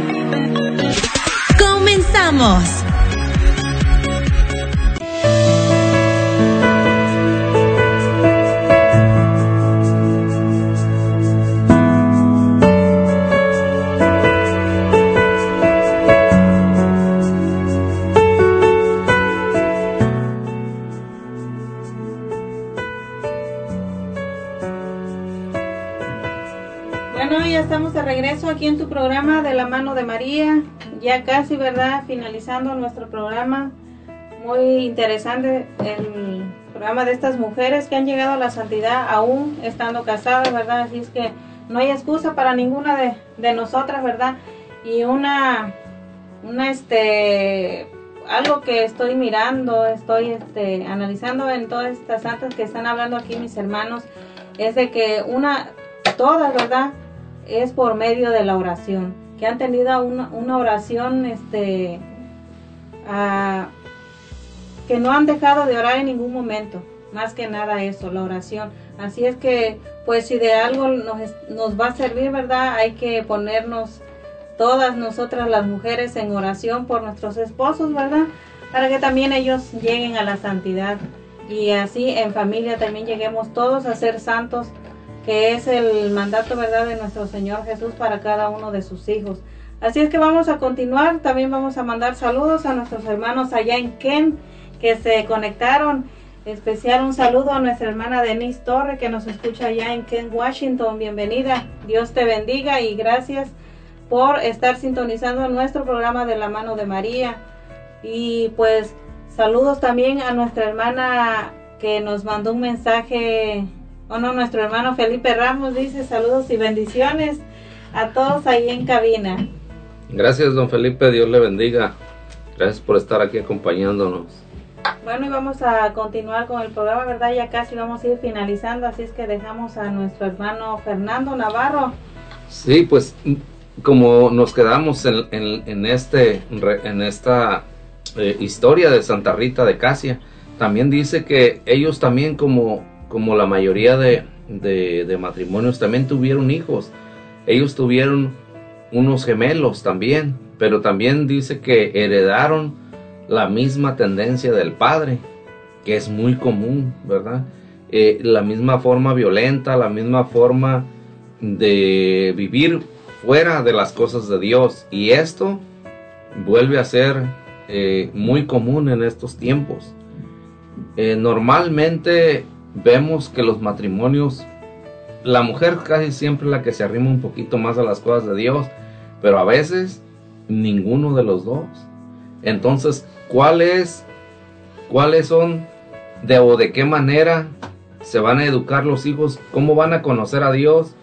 Bueno, ya estamos de regreso aquí en tu programa de la mano de María. Ya casi, ¿verdad? Finalizando nuestro programa. Muy interesante el programa de estas mujeres que han llegado a la santidad aún estando casadas, ¿verdad? Así es que no hay excusa para ninguna de, de nosotras, ¿verdad? Y una, una, este, algo que estoy mirando, estoy, este, analizando en todas estas santas que están hablando aquí mis hermanos, es de que una, todas, ¿verdad? Es por medio de la oración, que han tenido una, oración, este, que no han dejado de orar en ningún momento, más que nada eso, la oración. Así es que, pues si de algo nos, nos va a servir, ¿verdad? Hay que ponernos todas nosotras las mujeres en oración por nuestros esposos, ¿verdad? Para que también ellos lleguen a la santidad y así en familia también lleguemos todos a ser santos, que es el mandato, ¿verdad?, de nuestro Señor Jesús para cada uno de sus hijos. Así es que vamos a continuar, también vamos a mandar saludos a nuestros hermanos allá en Ken que se conectaron. Especial un saludo a nuestra hermana Denise Torre que nos escucha allá en Ken, Washington. Bienvenida. Dios te bendiga y gracias por estar sintonizando nuestro programa de la mano de María. Y pues saludos también a nuestra hermana que nos mandó un mensaje, o no, nuestro hermano Felipe Ramos dice saludos y bendiciones a todos ahí en cabina. Gracias, don Felipe, Dios le bendiga. Gracias por estar aquí acompañándonos. Bueno, y vamos a continuar con el programa, ¿verdad? Ya casi vamos a ir finalizando, así es que dejamos a nuestro hermano Fernando Navarro. Sí, pues como nos quedamos en, en- en este, en esta eh, historia de Santa Rita de Casia, también dice que ellos también como, como la mayoría de, de- matrimonios también tuvieron hijos. Ellos tuvieron unos gemelos también, pero también dice que heredaron la misma tendencia del padre, que es muy común, ¿verdad? Eh, la misma forma violenta, la misma forma de vivir fuera de las cosas de Dios. Y esto vuelve a ser eh, muy común en estos tiempos. Eh, normalmente vemos que los matrimonios, la mujer casi siempre la que se arrima un poquito más a las cosas de Dios, pero a veces ninguno de los dos. Entonces, ¿cuáles cuáles son de o de qué manera se van a educar los hijos? ¿Cómo van a conocer a Dios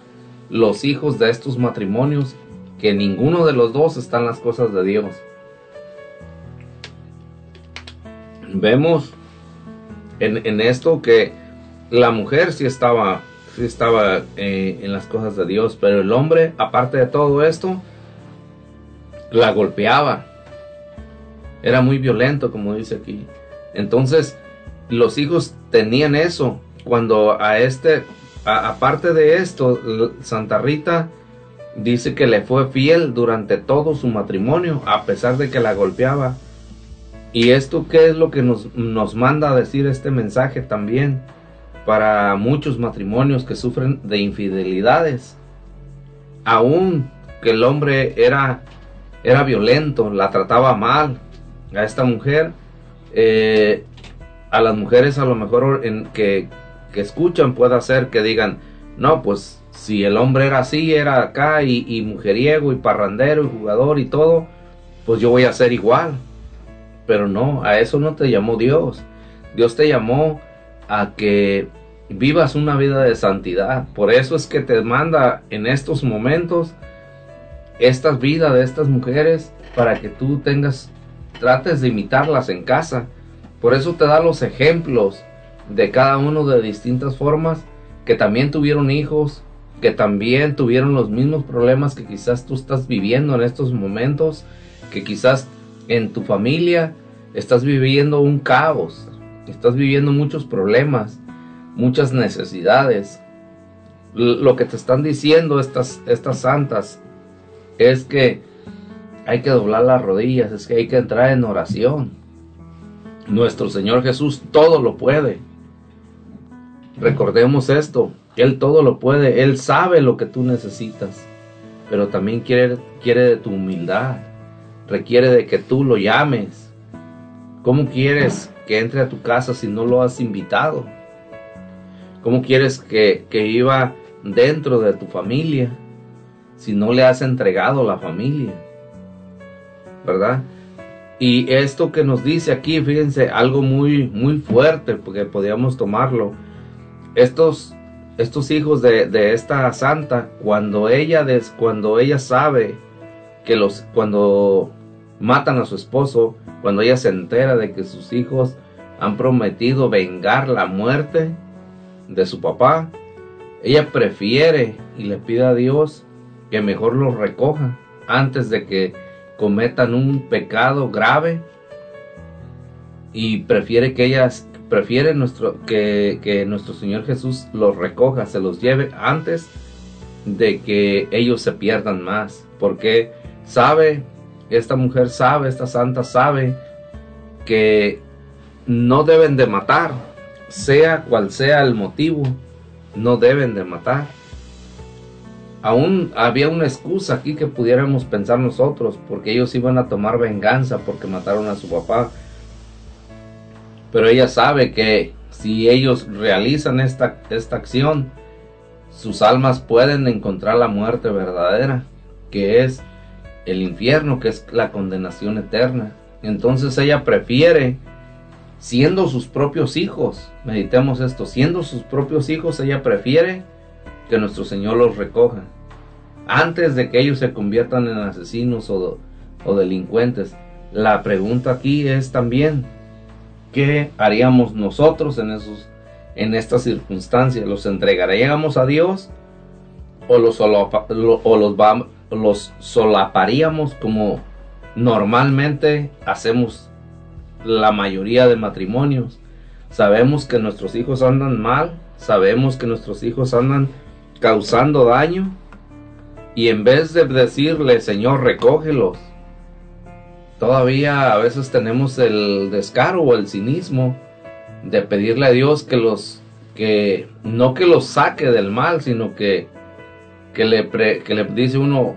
los hijos de estos matrimonios? Que ninguno de los dos están las cosas de Dios. Vemos en, en esto que la mujer sí estaba, sí estaba eh, en las cosas de Dios, pero el hombre, aparte de todo esto, la golpeaba. Era muy violento, como dice aquí. Entonces, los hijos tenían eso. Cuando a este, aparte de esto, Santa Rita dice que le fue fiel durante todo su matrimonio, a pesar de que la golpeaba. Y esto qué es lo que nos, nos manda a decir este mensaje también para muchos matrimonios que sufren de infidelidades. Aún que el hombre era, era violento, la trataba mal, a esta mujer, eh, a las mujeres a lo mejor que, que escuchan puede ser que digan, no, pues si el hombre era así, era acá y, y mujeriego y parrandero y jugador y todo, pues yo voy a ser igual. Pero no, a eso no te llamó Dios. Dios te llamó a que vivas una vida de santidad. Por eso es que te manda en estos momentos estas vidas de estas mujeres para que tú tengas, trates de imitarlas en casa. Por eso te da los ejemplos de cada uno de distintas formas, que también tuvieron hijos, que también tuvieron los mismos problemas que quizás tú estás viviendo en estos momentos, que quizás en tu familia estás viviendo un caos, estás viviendo muchos problemas, muchas necesidades. Lo que te están diciendo estas, estas santas es que hay que doblar las rodillas, es que hay que entrar en oración. Nuestro Señor Jesús todo lo puede. Recordemos esto, Él todo lo puede, Él sabe lo que tú necesitas, pero también quiere, quiere de tu humildad, requiere de que tú lo llames. ¿Cómo quieres que entre a tu casa si no lo has invitado? ¿Cómo quieres que, que dentro de tu familia si no le has entregado la familia? ¿Verdad? Y esto que nos dice aquí, fíjense, algo muy, muy fuerte, porque podríamos tomarlo. Estos, estos hijos de, de esta santa, cuando ella, des, cuando ella sabe que los, cuando matan a su esposo, cuando ella se entera de que sus hijos han prometido vengar la muerte de su papá, ella prefiere y le pide a Dios que mejor los recoja antes de que cometan un pecado grave. Y prefiere que ellas prefiere nuestro que, que nuestro Señor Jesús los recoja, se los lleve antes de que ellos se pierdan más, porque sabe esta mujer sabe, esta santa sabe que no deben de matar, sea cual sea el motivo, no deben de matar. Aún había una excusa aquí que pudiéramos pensar nosotros, porque ellos iban a tomar venganza porque mataron a su papá. Pero ella sabe que si ellos realizan esta, esta acción, sus almas pueden encontrar la muerte verdadera, que es el infierno, que es la condenación eterna. Entonces ella prefiere, siendo sus propios hijos, meditemos esto, siendo sus propios hijos, ella prefiere que nuestro Señor los recoja. Antes de que ellos se conviertan en asesinos o, o delincuentes. La pregunta aquí es también, ¿qué haríamos nosotros en, esos, en estas circunstancias? ¿Los entregaríamos a Dios o los, o los, vamos los solaparíamos como normalmente hacemos la mayoría de matrimonios. Sabemos que nuestros hijos andan mal, sabemos que nuestros hijos andan causando daño y en vez de decirle, Señor, recógelos, todavía a veces tenemos el descaro o el cinismo de pedirle a Dios que los que no que los saque del mal, sino que que le, que le dice uno,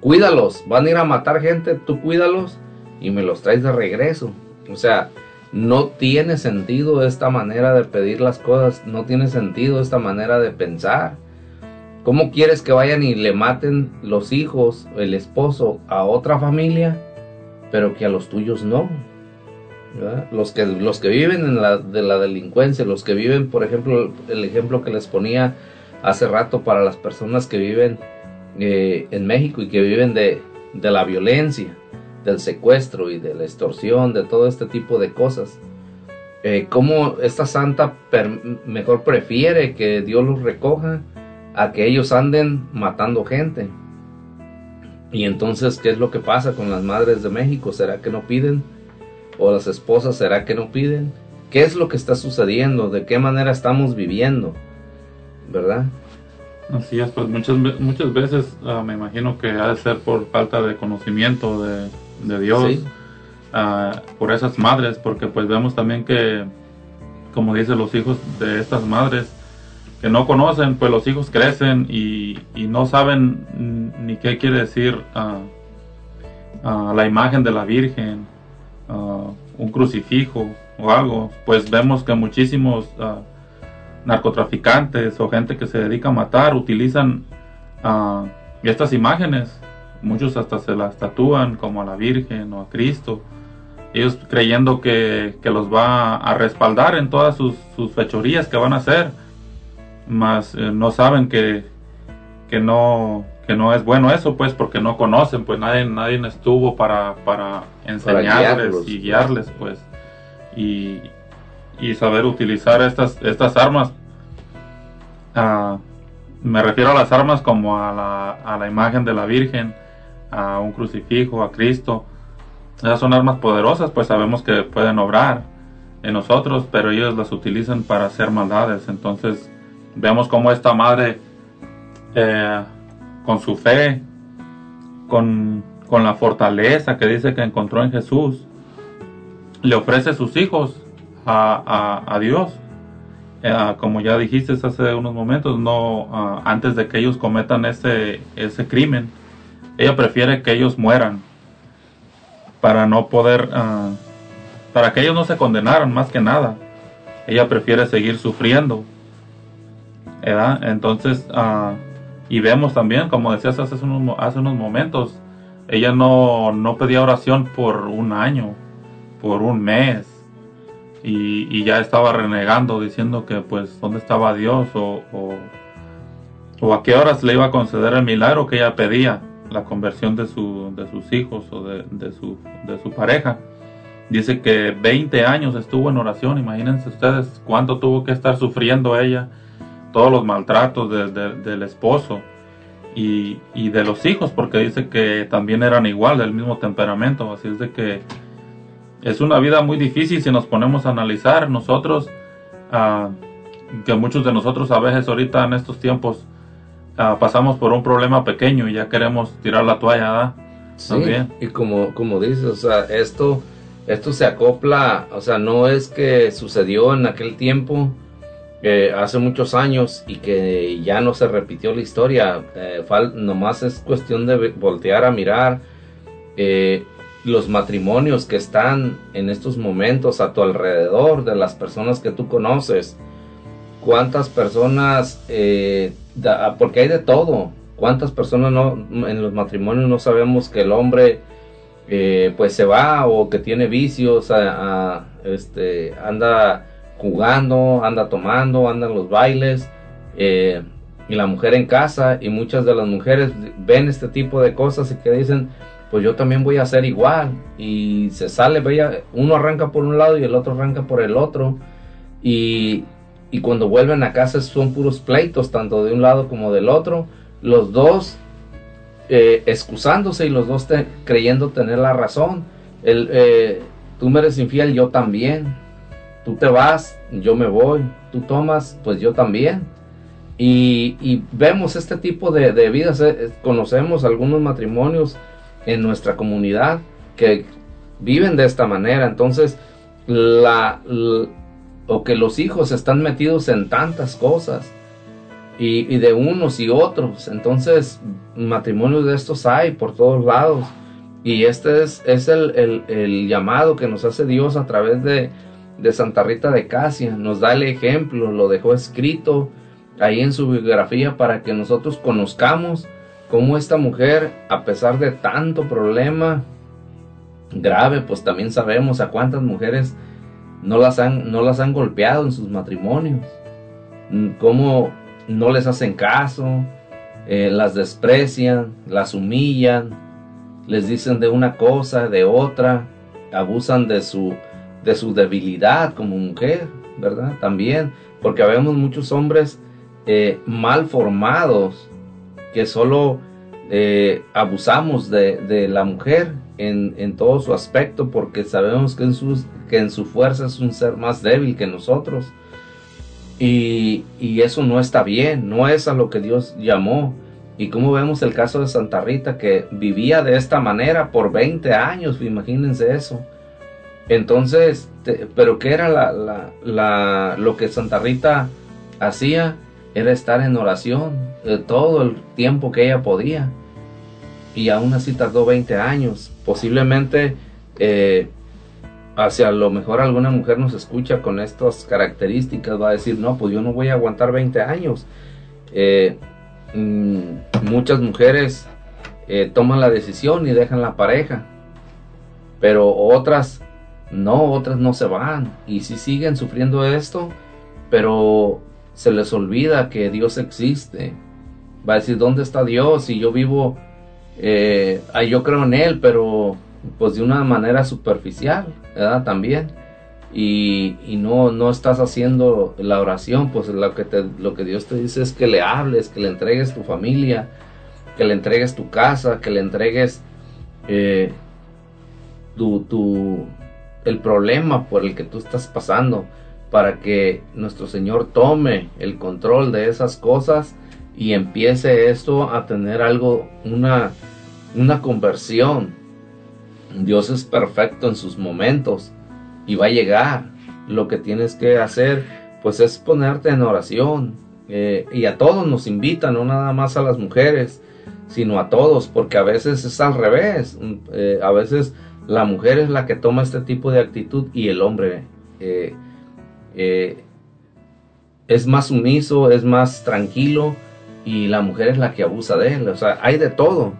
cuídalos, van a ir a matar gente, tú cuídalos y me los traes de regreso. O sea, no tiene sentido esta manera de pedir las cosas, no tiene sentido esta manera de pensar. ¿Cómo quieres que vayan y le maten los hijos, el esposo a otra familia, pero que a los tuyos no? Los que, los que viven de la delincuencia, los que viven, por ejemplo, el ejemplo que les ponía hace rato para las personas que viven eh, en México y que viven de, de, la violencia, del secuestro y de la extorsión, de todo este tipo de cosas. Eh, ¿Cómo esta santa mejor prefiere que Dios los recoja a que ellos anden matando gente? Y entonces, ¿qué es lo que pasa con las madres de México? ¿Será que no piden? ¿O las esposas, será que no piden? ¿Qué es lo que está sucediendo? ¿De qué manera estamos viviendo? ¿verdad? Así es, pues muchas, muchas veces uh, me imagino que ha de ser por falta de conocimiento de, de Dios, ¿Sí? uh, por esas madres, porque pues vemos también que, como dicen los hijos de estas madres, que no conocen, pues los hijos crecen y, y no saben ni qué quiere decir uh, la imagen de la Virgen, ah, un crucifijo o algo, pues vemos que muchísimos ah, narcotraficantes o gente que se dedica a matar utilizan ah, estas imágenes. Muchos hasta se las tatúan como a la Virgen o a Cristo. Ellos creyendo que, que los va a respaldar en todas sus, sus fechorías que van a hacer. Mas eh, no saben que, que no que no es bueno eso pues porque no conocen pues nadie nadie estuvo para para enseñarles guiarlos. y guiarles pues y, y saber utilizar estas estas armas Ah, me refiero a las armas como a la, a la imagen de la Virgen a un crucifijo a Cristo esas son armas poderosas pues sabemos que pueden obrar en nosotros pero ellos las utilizan para hacer maldades entonces vemos cómo esta madre eh, con su fe, con, con la fortaleza que dice que encontró en Jesús, le ofrece sus hijos a, a- Dios. Eh, como ya dijiste hace unos momentos, no ah, antes de que ellos cometan ese, ese crimen, ella prefiere que ellos mueran para no poder, ah, para que ellos no se condenaran más que nada. Ella prefiere seguir sufriendo. ¿verdad? Entonces, ah, y vemos también, como decías hace unos, hace unos momentos, ella no, no pedía oración por un año, por un mes, y, y ya estaba renegando, diciendo que pues dónde estaba Dios o, o, o a qué horas le iba a conceder el milagro que ella pedía, la conversión de, su, de sus hijos o de, de su, de su pareja. Dice que 20 años estuvo en oración, imagínense ustedes cuánto tuvo que estar sufriendo ella, todos los maltratos de- de- del esposo y, y de los hijos, porque dice que también eran igual, del mismo temperamento, así es de que es una vida muy difícil si nos ponemos a analizar nosotros, ah, que muchos de nosotros a veces ahorita en estos tiempos ah, pasamos por un problema pequeño y ya queremos tirar la toalla, ¿verdad? Sí, También. y como, como dices, o sea, esto, esto se acopla, o sea, no es que sucedió en aquel tiempo, eh, hace muchos años, y que ya no se repitió la historia, eh, nomás es cuestión de voltear a mirar eh, los matrimonios que están en estos momentos a tu alrededor, de las personas que tú conoces, cuántas personas, eh, da- porque hay de todo, cuántas personas no, en los matrimonios no sabemos que el hombre eh, pues se va o que tiene vicios, este, anda jugando, anda tomando, anda en los bailes, eh, y la mujer en casa, y muchas de las mujeres ven este tipo de cosas y que dicen, pues yo también voy a hacer igual, y se sale, uno arranca por un lado y el otro arranca por el otro, y, y cuando vuelven a casa son puros pleitos, tanto de un lado como del otro, los dos eh, excusándose y los dos creyendo tener la razón. El, eh, tú me eres infiel, yo también. Tú te vas, yo me voy. Tú tomas, pues yo también. Y, vemos este tipo de, de vidas. eh, conocemos algunos matrimonios en nuestra comunidad que viven de esta manera. Entonces, la, o que los hijos están metidos en tantas cosas y, de unos y otros. Entonces, matrimonios de estos hay por todos lados. Y este es, el llamado que nos hace Dios a través de, de Santa Rita de Casia. Nos da el ejemplo, lo dejó escrito ahí en su biografía para que nosotros conozcamos cómo esta mujer, a pesar de tanto problema grave, pues también sabemos a cuántas mujeres no las han, no las han golpeado en sus matrimonios. Mm, Cómo no les hacen caso, eh, las desprecian, las humillan, les dicen de una cosa, de otra, abusan de su, de su debilidad como mujer, ¿verdad? También, porque vemos muchos hombres eh, mal formados que solo eh, abusamos de, de la mujer en, en todo su aspecto porque sabemos que en, sus, que en su fuerza es un ser más débil que nosotros. Y, y eso no está bien, no es a lo que Dios llamó. Y como vemos el caso de Santa Rita que vivía de esta manera por 20 años, imagínense eso. Entonces, pero ¿qué era la, la- la- lo que Santa Rita hacía? Era estar en oración eh, todo el tiempo que ella podía. Y aún así tardó 20 años. Posiblemente eh, hacia lo mejor alguna mujer nos escucha con estas características, va a decir, no, pues yo no voy a aguantar 20 años. Eh, mm, muchas mujeres eh, toman la decisión y dejan la pareja, pero otras no, otras no se van y si siguen sufriendo esto, pero se les olvida que Dios existe. Va a decir, ¿dónde está Dios? Si yo vivo, eh, yo creo en Él, pero pues de una manera superficial. También. Y, no, no estás haciendo la oración, pues lo que, Dios te dice es que le hables, que le entregues tu familia, que le entregues tu casa, que le entregues eh, tu, el problema por el que tú estás pasando, para que nuestro Señor tome el control de esas cosas y empiece esto a tener algo, una, una conversión Dios es perfecto en sus momentos y va a llegar. Lo que tienes que hacer pues es ponerte en oración. Eh, y a todos nos invitan, no nada más a las mujeres, sino a todos, porque a veces es al revés. Eh, a veces la mujer es la que toma este tipo de actitud y el hombre eh, es más sumiso, es más tranquilo y la mujer es la que abusa de él. O sea, hay de todo.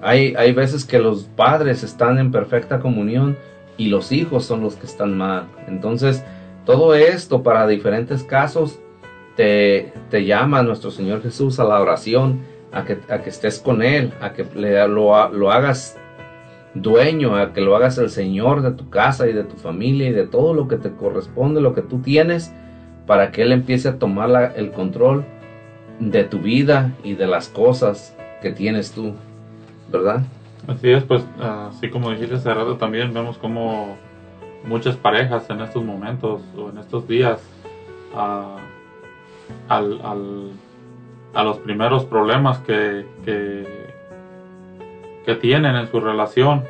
Hay, hay veces que los padres están en perfecta comunión y los hijos son los que están mal. Entonces, todo esto para diferentes casos te, te llama nuestro Señor Jesús a la oración, a que, a que estés con Él, a que le, lo, lo hagas dueño, a que lo hagas el Señor de tu casa y de tu familia y de todo lo que te corresponde, lo que tú tienes, para que Él empiece a tomar el control de tu vida y de las cosas que tienes tú. ¿verdad? Así es, pues así como dijiste hace rato también vemos como muchas parejas en estos momentos o en estos días al, a los primeros problemas que, que, tienen en su relación.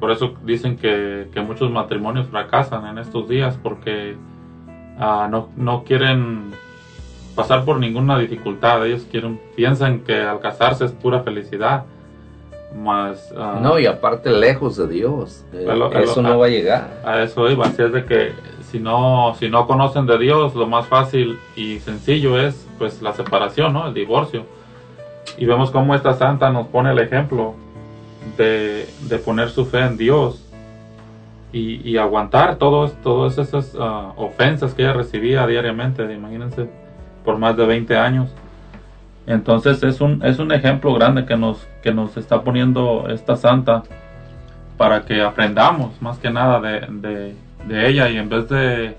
Por eso dicen que, muchos matrimonios fracasan en estos días porque ah, no, no quieren pasar por ninguna dificultad. Ellos quieren, piensan que al casarse es pura felicidad más... Ah, no, y aparte lejos de Dios. Eh, eso no va a llegar. A eso iba, así es de que si no, si no conocen de Dios, lo más fácil y sencillo es pues la separación, ¿no? El divorcio. Y vemos cómo esta santa nos pone el ejemplo de, poner su fe en Dios y, aguantar todos, todas esas ah, ofensas que ella recibía diariamente, imagínense, por más de 20 años. Entonces es un, es un ejemplo grande que nos, que nos está poniendo esta santa para que aprendamos más que nada de, ella y en vez de,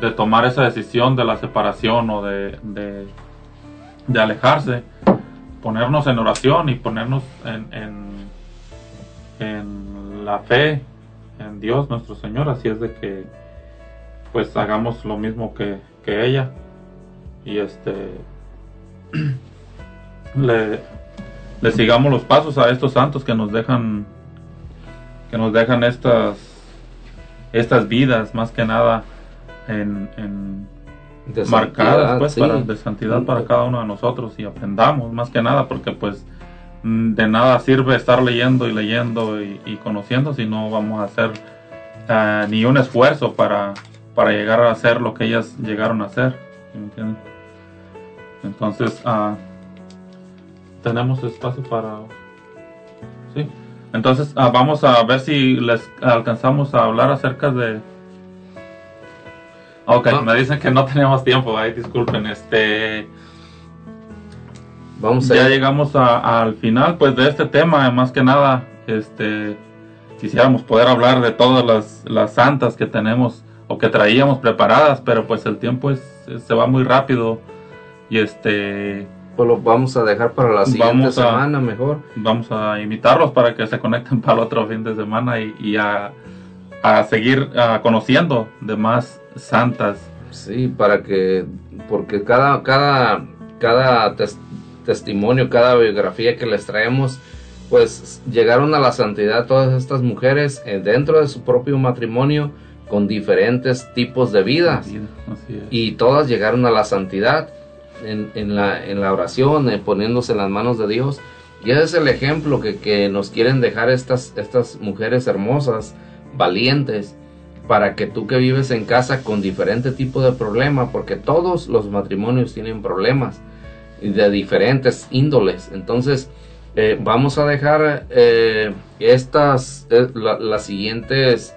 de, tomar esa decisión de la separación o de, de, alejarse, ponernos en oración y ponernos en, en, en la fe en Dios nuestro Señor, así es de que pues hagamos lo mismo que, que ella y este le, le sigamos los pasos a estos santos que nos dejan que nos dejan estas estas vidas más que nada en, en marcadas pues para, de santidad para cada uno de nosotros y aprendamos más que nada porque pues de nada sirve estar leyendo y leyendo y, conociendo si no vamos a hacer eh, ni un esfuerzo para, para llegar a hacer lo que ellas llegaron a hacer entonces, ah, tenemos espacio para... Sí. Entonces, ah, vamos a ver si les alcanzamos a hablar acerca de... Ok, ah. me dicen que no tenemos tiempo, ahí disculpen, este... Vamos ya llegamos al final pues de este tema, más que nada, este quisiéramos poder hablar de todas las, las santas que tenemos o que traíamos preparadas, pero pues el tiempo es, se va muy rápido y este. Pues lo vamos a dejar para la siguiente semana mejor. Vamos a invitarlos para que se conecten para el otro fin de semana y, a, seguir conociendo de más santas. Sí, para que. Porque cada, cada, cada testimonio, cada biografía que les traemos, pues llegaron a la santidad todas estas mujeres eh, dentro de su propio matrimonio con diferentes tipos de vidas. Y todas llegaron a la santidad en, la, en la oración, eh, poniéndose en las manos de Dios. Y ese es el ejemplo que, nos quieren dejar estas, estas mujeres hermosas valientes para que tú que vives en casa con diferente tipo de problema, porque todos los matrimonios tienen problemas de diferentes índoles. Entonces, eh, vamos a dejar eh, estas, eh, la- las siguientes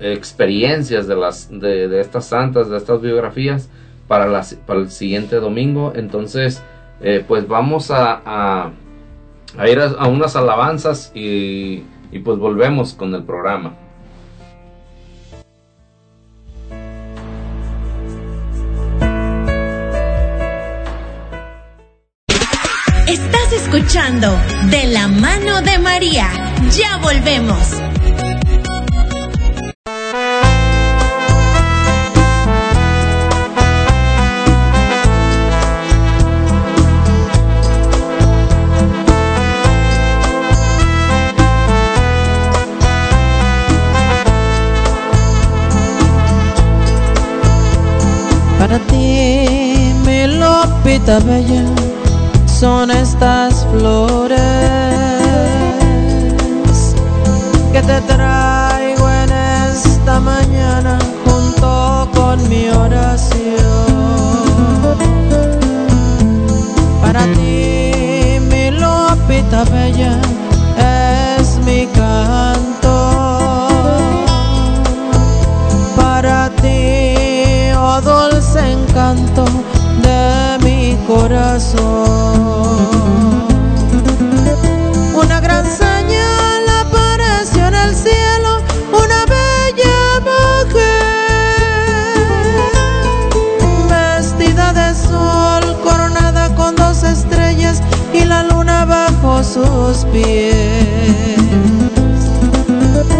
experiencias de, las, de estas santas, de estas biografías, para, el siguiente domingo. Entonces, eh, pues vamos a, ir a, unas alabanzas y pues volvemos con el programa. Estás escuchando De la mano de María. Ya volvemos. Para ti, mi lopita bella, son estas flores que te traigo en esta mañana junto con mi oración. Para ti, mi lopita bella,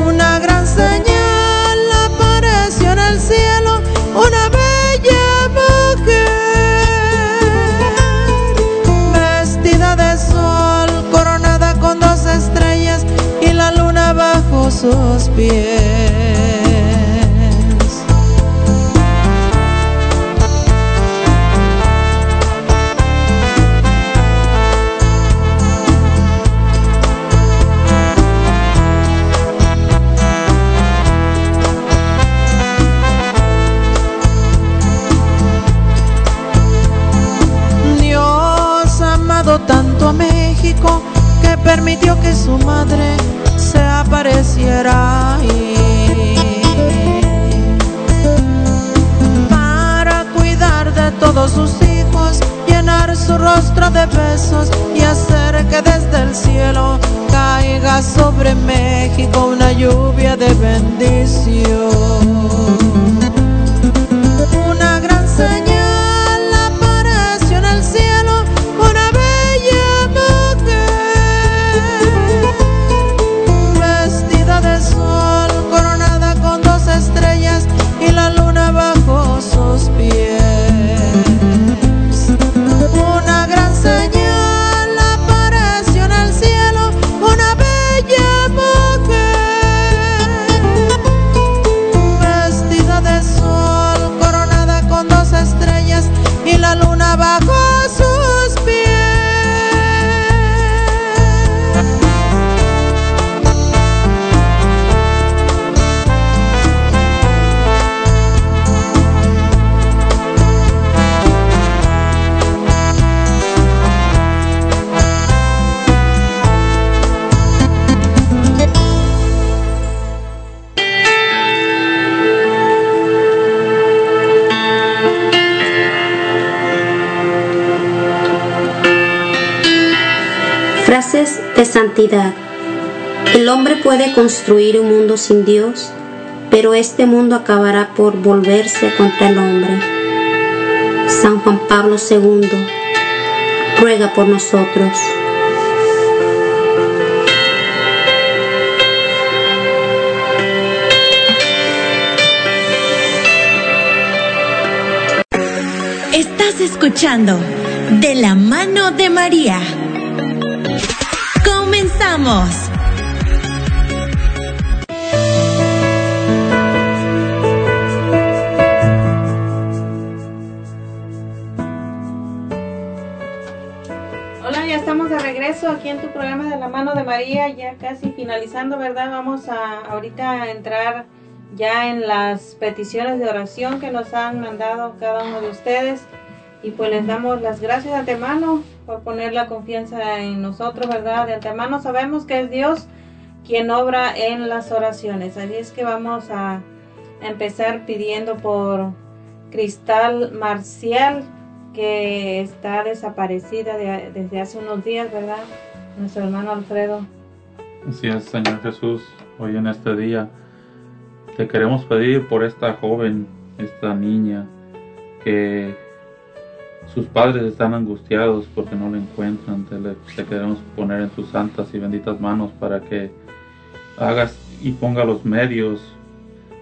Una gran señal apareció en el cielo, una bella mujer, vestida de sol, coronada con dos estrellas y la luna bajo sus pies. Construir un mundo sin Dios, pero este mundo acabará por volverse contra el hombre. San Juan Pablo II ruega por nosotros. Estás escuchando De la mano de María. Comenzamos. Regreso aquí en tu programa de la mano de María, ya casi finalizando, ¿verdad? Vamos a ahorita a entrar ya en las peticiones de oración que nos han mandado cada uno de ustedes y pues les damos las gracias de antemano por poner la confianza en nosotros, ¿verdad? De antemano sabemos que es Dios quien obra en las oraciones, así es que vamos a empezar pidiendo por Cristal Marcial que está desaparecida de- desde hace unos días, ¿verdad? Nuestro hermano Alfredo. Así es, Señor Jesús, hoy en este día te queremos pedir por esta joven, esta niña, que sus padres están angustiados porque no la encuentran. Te, te queremos poner en tus santas y benditas manos para que hagas y ponga los medios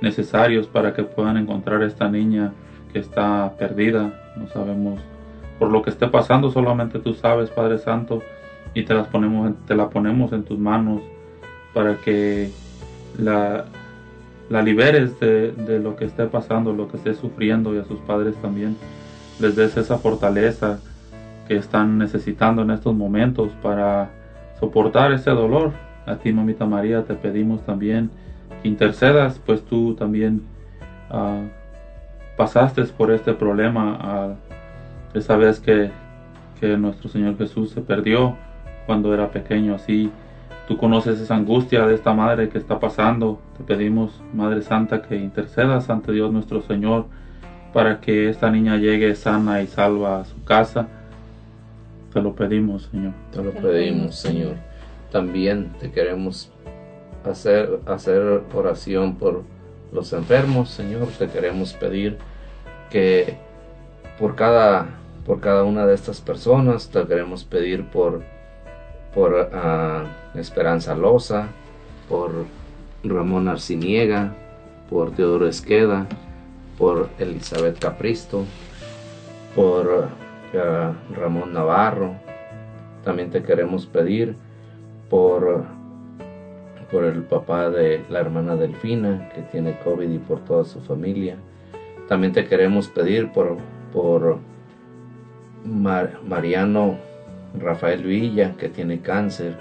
necesarios para que puedan encontrar a esta niña que está perdida. No sabemos por lo que esté pasando, solamente tú sabes, Padre Santo, y te las ponemos, te la ponemos en tus manos para que la, la liberes de, de lo que esté pasando, lo que esté sufriendo y a sus padres también les des esa fortaleza que están necesitando en estos momentos para soportar ese dolor. A ti, mamita María, te pedimos también que intercedas, pues tú también ah, pasaste por este problema esa vez que, que nuestro Señor Jesús se perdió cuando era pequeño. Así tú conoces esa angustia de esta madre que está pasando. Te pedimos, Madre Santa, que intercedas ante Dios nuestro Señor para que esta niña llegue sana y salva a su casa. Te lo pedimos, Señor. Te lo pedimos, Señor. También te queremos hacer, hacer oración por los enfermos, Señor. Te queremos pedir que por cada, por cada una de estas personas, te queremos pedir por, por ah, Esperanza Loza, por Ramón Arciniega, por Teodoro Esqueda, por Elizabeth Capristo, por ah, Ramón Navarro. También te queremos pedir por, por el papá de la hermana Delfina, que tiene COVID y por toda su familia. También te queremos pedir por, por Mar- Mariano Rafael Villa, que tiene cáncer.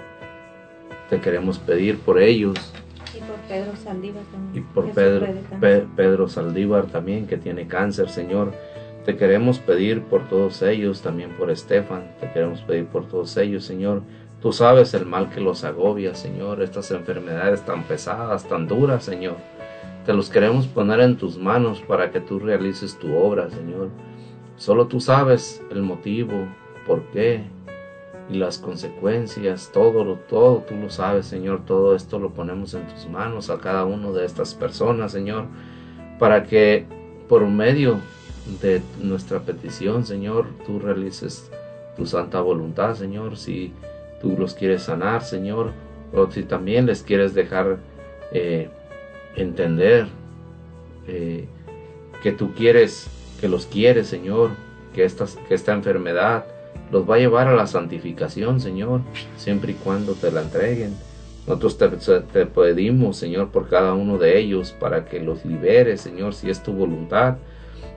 Te queremos pedir por ellos Y por Pedro Saldívar también. y por. Pe- Pedro Saldívar también, que tiene cáncer, Señor. Te queremos pedir por todos ellos, también por Estefan. Te queremos pedir por todos ellos, Señor. Tú sabes el mal que los agobia, Señor. Estas enfermedades tan pesadas, tan duras, Señor. Te los queremos poner en tus manos para que tú realices tu obra, Señor. Solo tú sabes el motivo, por qué y las consecuencias, todo, lo- todo tú lo sabes, Señor. Todo esto lo ponemos en tus manos a cada uno de estas personas, Señor, para que por medio de nuestra petición, Señor, tú realices tu santa voluntad, Señor. Si tú los quieres sanar, Señor, o si también les quieres dejar eh, entender eh, que tú quieres, que los quieres, Señor, que, estas, que esta enfermedad los va a llevar a la santificación, Señor, siempre y cuando te la entreguen. Nosotros te, te pedimos, Señor, por cada uno de ellos, para que los liberes, Señor, si es tu voluntad.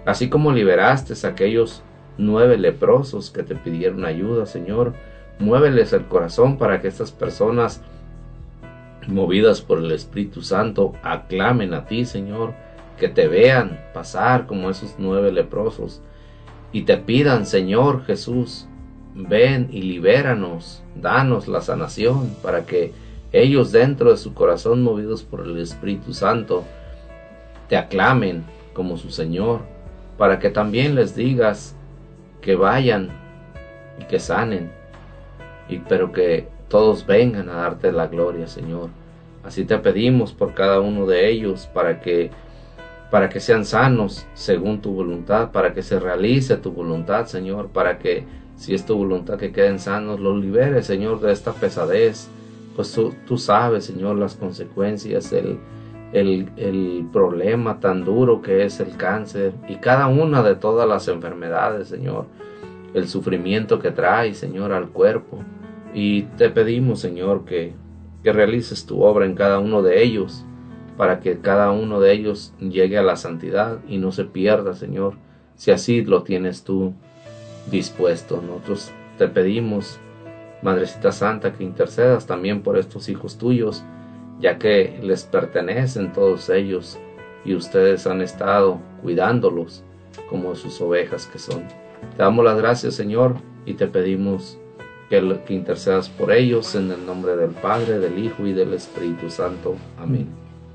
Así como liberaste a aquellos nueve leprosos que te pidieron ayuda, Señor, muéveles el corazón para que estas personas, movidas por el Espíritu Santo, aclamen a ti, Señor, que te vean pasar como esos nueve leprosos y te pidan, Señor Jesús, ven y libéranos, danos la sanación para que ellos dentro de su corazón, movidos por el Espíritu Santo, te aclamen como su Señor, para que también les digas que vayan y que sanen, y pero que todos vengan a darte la gloria, Señor. Así te pedimos por cada uno de ellos para que para que sean sanos según tu voluntad, para que se realice tu voluntad, Señor, para que si es tu voluntad que queden sanos, los liberes, Señor, de esta pesadez. Pues tú, tú sabes, Señor, las consecuencias, el, el, el problema tan duro que es el cáncer y cada una de todas las enfermedades, Señor, el sufrimiento que trae, Señor, al cuerpo. Y te pedimos, Señor, que, que realices tu obra en cada uno de ellos, para que cada uno de ellos llegue a la santidad y no se pierda, Señor, si así lo tienes tú dispuesto. Nosotros te pedimos Madrecita Santa, que intercedas también por estos hijos tuyos, ya que les pertenecen todos ellos y ustedes han estado cuidándolos como sus ovejas que son. Te damos las gracias, Señor, y te pedimos que, que intercedas por ellos en el nombre del Padre, del Hijo y del Espíritu Santo. Amén.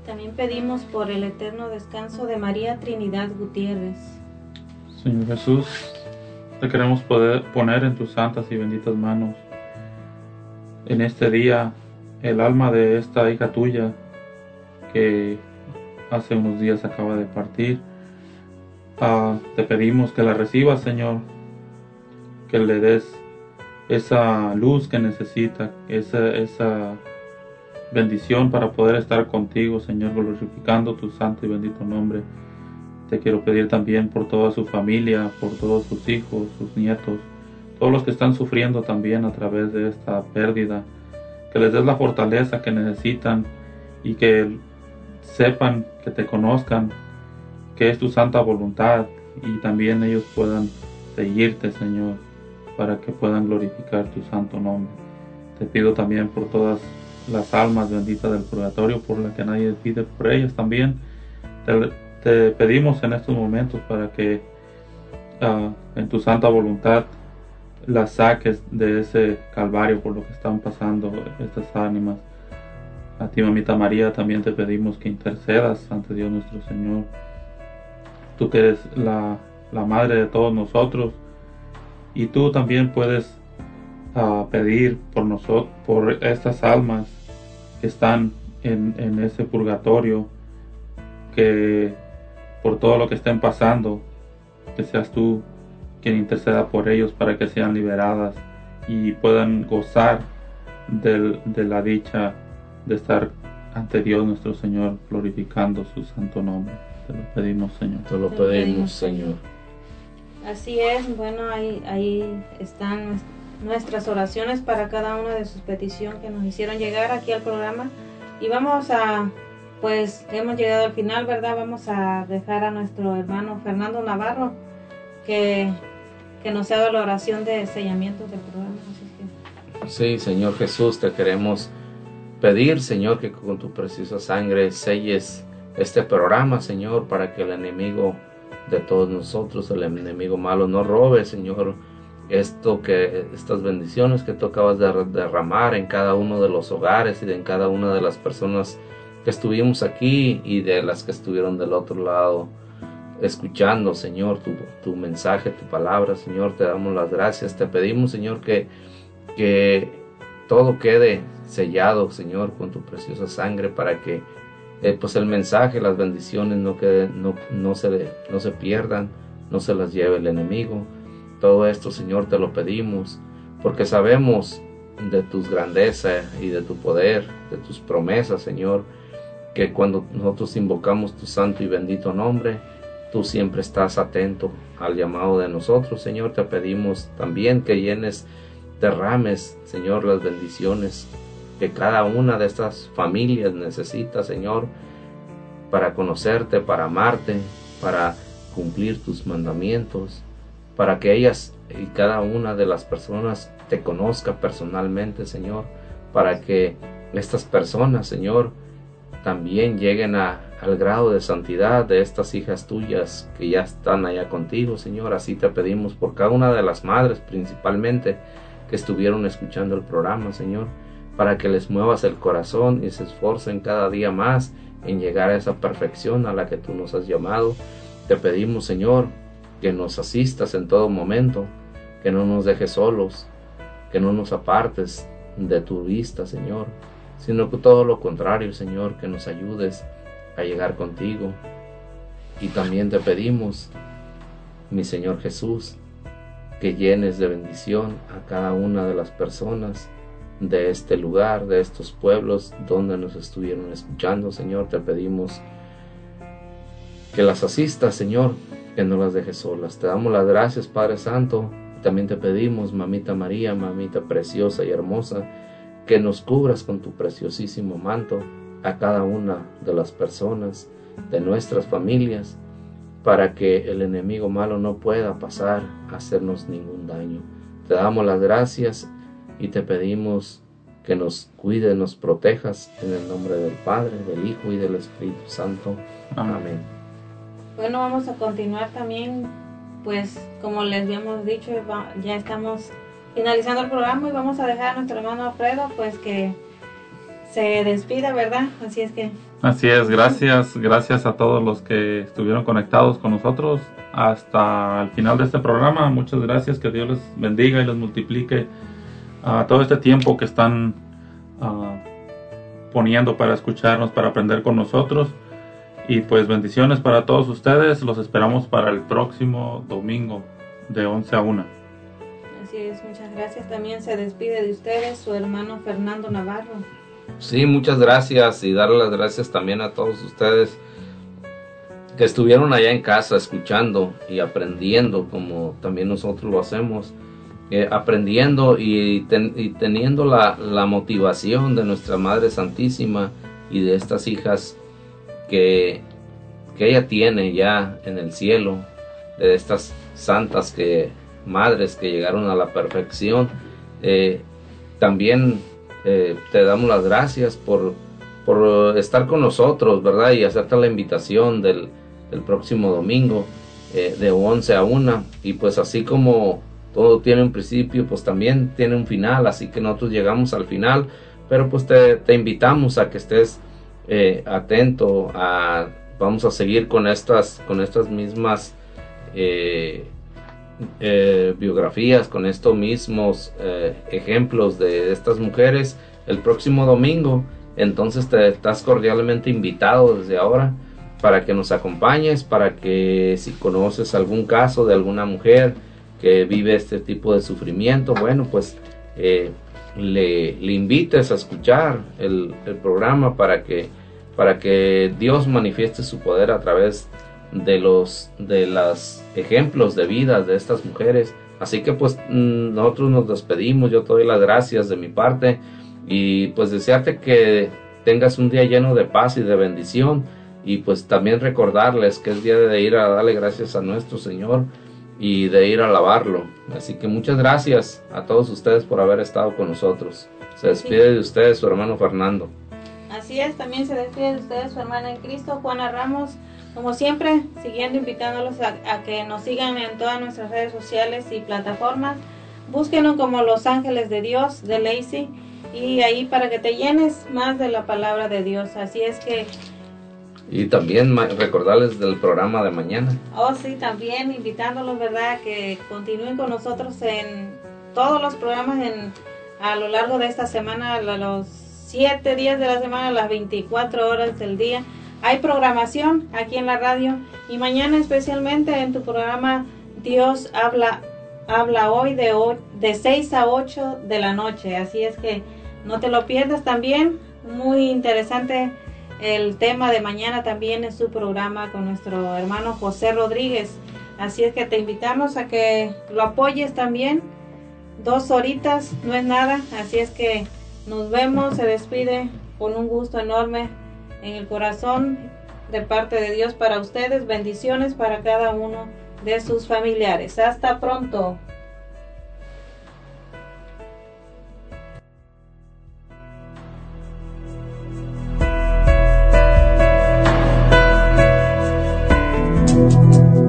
También pedimos por el eterno descanso de María Trinidad Gutiérrez. Señor Jesús, te queremos poder poner en tus santas y benditas manos en este día el alma de esta hija tuya que hace unos días acaba de partir. Ah, te pedimos que la recibas, Señor, que le des esa luz que necesita, esa, esa bendición para poder estar contigo, Señor, glorificando tu santo y bendito nombre. Te quiero pedir también por toda su familia, por todos sus hijos, sus nietos, todos los que están sufriendo también a través de esta pérdida, que les des la fortaleza que necesitan y que sepan, que te conozcan, que es tu santa voluntad y también ellos puedan seguirte, Señor, para que puedan glorificar tu santo nombre. Te pido también por todas las almas benditas del purgatorio, por las que nadie pide por ellas también. Te, pedimos en estos momentos para que ah, en tu santa voluntad las saques de ese calvario por lo que están pasando estas ánimas. A ti, mamita María, también te pedimos que intercedas ante Dios nuestro Señor. Tú que eres la, la madre de todos nosotros y tú también puedes ah, pedir por nosotros, por estas almas que están en, en ese purgatorio, que por todo lo que estén pasando, que seas tú quien interceda por ellos para que sean liberadas y puedan gozar del- de la dicha de estar ante Dios nuestro Señor glorificando su santo nombre. Te lo pedimos, Señor. Te lo pedimos, Señor. Así es, bueno, ahí, ahí están nues- nuestras oraciones para cada una de sus peticiones que nos hicieron llegar aquí al programa. Y vamos a, pues hemos llegado al final, ¿verdad? Vamos a dejar a nuestro hermano Fernando Navarro que, que nos haga la oración de sellamiento del programa. Sí, Señor Jesús, te queremos pedir, Señor, que con tu preciosa sangre selles este programa, Señor, para que el enemigo de todos nosotros, el enemigo malo, no robe, Señor, esto que estas bendiciones que tú acabas de derramar en cada uno de los hogares y en cada una de las personas que estuvimos aquí y de las que estuvieron del otro lado escuchando, Señor, tu, tu mensaje, tu palabra, Señor, te damos las gracias, te pedimos, Señor, que que todo quede sellado, Señor, con tu preciosa sangre para que eh, pues el mensaje, las bendiciones no, queden, no, no, se, no se pierdan, no se las lleve el enemigo. Todo esto, Señor, te lo pedimos porque sabemos de tus grandeza y de tu poder, de tus promesas, Señor, que cuando nosotros invocamos tu santo y bendito nombre, tú siempre estás atento al llamado de nosotros, Señor. Te pedimos también que llenes derrames, Señor, las bendiciones que cada una de estas familias necesita, Señor, para conocerte, para amarte, para cumplir tus mandamientos, para que ellas y cada una de las personas te conozca personalmente, Señor, para que estas personas, Señor, también lleguen a, al grado de santidad de estas hijas tuyas que ya están allá contigo, Señor. Así te pedimos por cada una de las madres principalmente que estuvieron escuchando el programa, Señor, para que les muevas el corazón y se esforcen cada día más en llegar a esa perfección a la que tú nos has llamado. Te pedimos, Señor, que nos asistas en todo momento, que no nos dejes solos, que no nos apartes de tu vista, Señor, sino que todo lo contrario, Señor, que nos ayudes a llegar contigo. Y también te pedimos, mi Señor Jesús, que llenes de bendición a cada una de las personas de este lugar, de estos pueblos donde nos estuvieron escuchando, Señor. Te pedimos que las asistas, Señor, que no las dejes solas. Te damos las gracias, Padre Santo. También te pedimos, mamita María, mamita preciosa y hermosa, que nos cubras con tu preciosísimo manto a cada una de las personas de nuestras familias para que el enemigo malo no pueda pasar a hacernos ningún daño. Te damos las gracias y te pedimos que nos cuide, nos protejas en el nombre del Padre, del Hijo y del Espíritu Santo. Amén. Bueno, vamos a continuar también, pues como les habíamos dicho, ya estamos finalizando el programa y vamos a dejar a nuestro hermano Alfredo, pues que se despida, ¿verdad? Así es que Así es, gracias, gracias a todos los que estuvieron conectados con nosotros hasta el final de este programa. Muchas gracias, que Dios les bendiga y les multiplique ah, todo este tiempo que están ah, poniendo para escucharnos, para aprender con nosotros. Y pues bendiciones para todos ustedes. Los esperamos para el próximo domingo de 11 a 1. así es, muchas gracias. También se despide de ustedes su hermano Fernando Navarro. Sí, muchas gracias y darle las gracias también a todos ustedes que estuvieron allá en casa escuchando y aprendiendo como también nosotros lo hacemos, eh, aprendiendo y, ten- y teniendo la, motivación de nuestra Madre Santísima y de estas hijas que, que ella tiene ya en el cielo, de estas santas que madres que llegaron a la perfección. Eh, también eh, te damos las gracias por, por estar con nosotros, ¿verdad? Y hacerte la invitación del, próximo domingo de 11 a 1. Y pues así como todo tiene un principio, pues también tiene un final, así que nosotros llegamos al final, pero pues te, invitamos a que estés eh, atento a vamos a seguir con estas con estas mismas eh, eh, biografías con estos mismos ejemplos de estas mujeres el próximo domingo. Entonces te estás cordialmente invitado desde ahora para que nos acompañes para que si conoces algún caso de alguna mujer que vive este tipo de sufrimiento bueno pues eh, le, le invites a escuchar el, el programa para que para que Dios manifieste su poder a través de los de los ejemplos de vida de estas mujeres. Así que pues mm, nosotros nos despedimos. Yo te doy las gracias de mi parte y pues desearte que tengas un día lleno de paz y de bendición. Y pues también recordarles que es día de ir a darle gracias a nuestro Señor y de ir a alabarlo así que muchas gracias a todos ustedes por haber estado con nosotros se despide de ustedes su hermano Fernando Así es, también se despide de ustedes su hermana en Cristo, Juana Ramos. Como siempre, siguiendo invitándolos a, a que nos sigan en todas nuestras redes sociales y plataformas. Búsquenos como Los Ángeles de Dios de Lacey y ahí para que te llenes más de la palabra de Dios. Así es que, y también recordarles del programa de mañana oh sí, también invitándolos, ¿verdad? Que continúen con nosotros en todos los programas en, a lo largo de esta semana, la- los siete días de la semana, las 24 horas del día. Hay programación aquí en la radio y mañana especialmente en tu programa Dios habla habla hoy de, de 6 a 8 de la noche. Así es que no te lo pierdas también. Muy interesante el tema de mañana también en su programa con nuestro hermano José Rodríguez. Así es que te invitamos a que lo apoyes también. Dos horitas no es nada. Así es que nos vemos. Se despide con un gusto enorme en el corazón de parte de Dios para ustedes. Bendiciones para cada uno de sus familiares. Hasta pronto.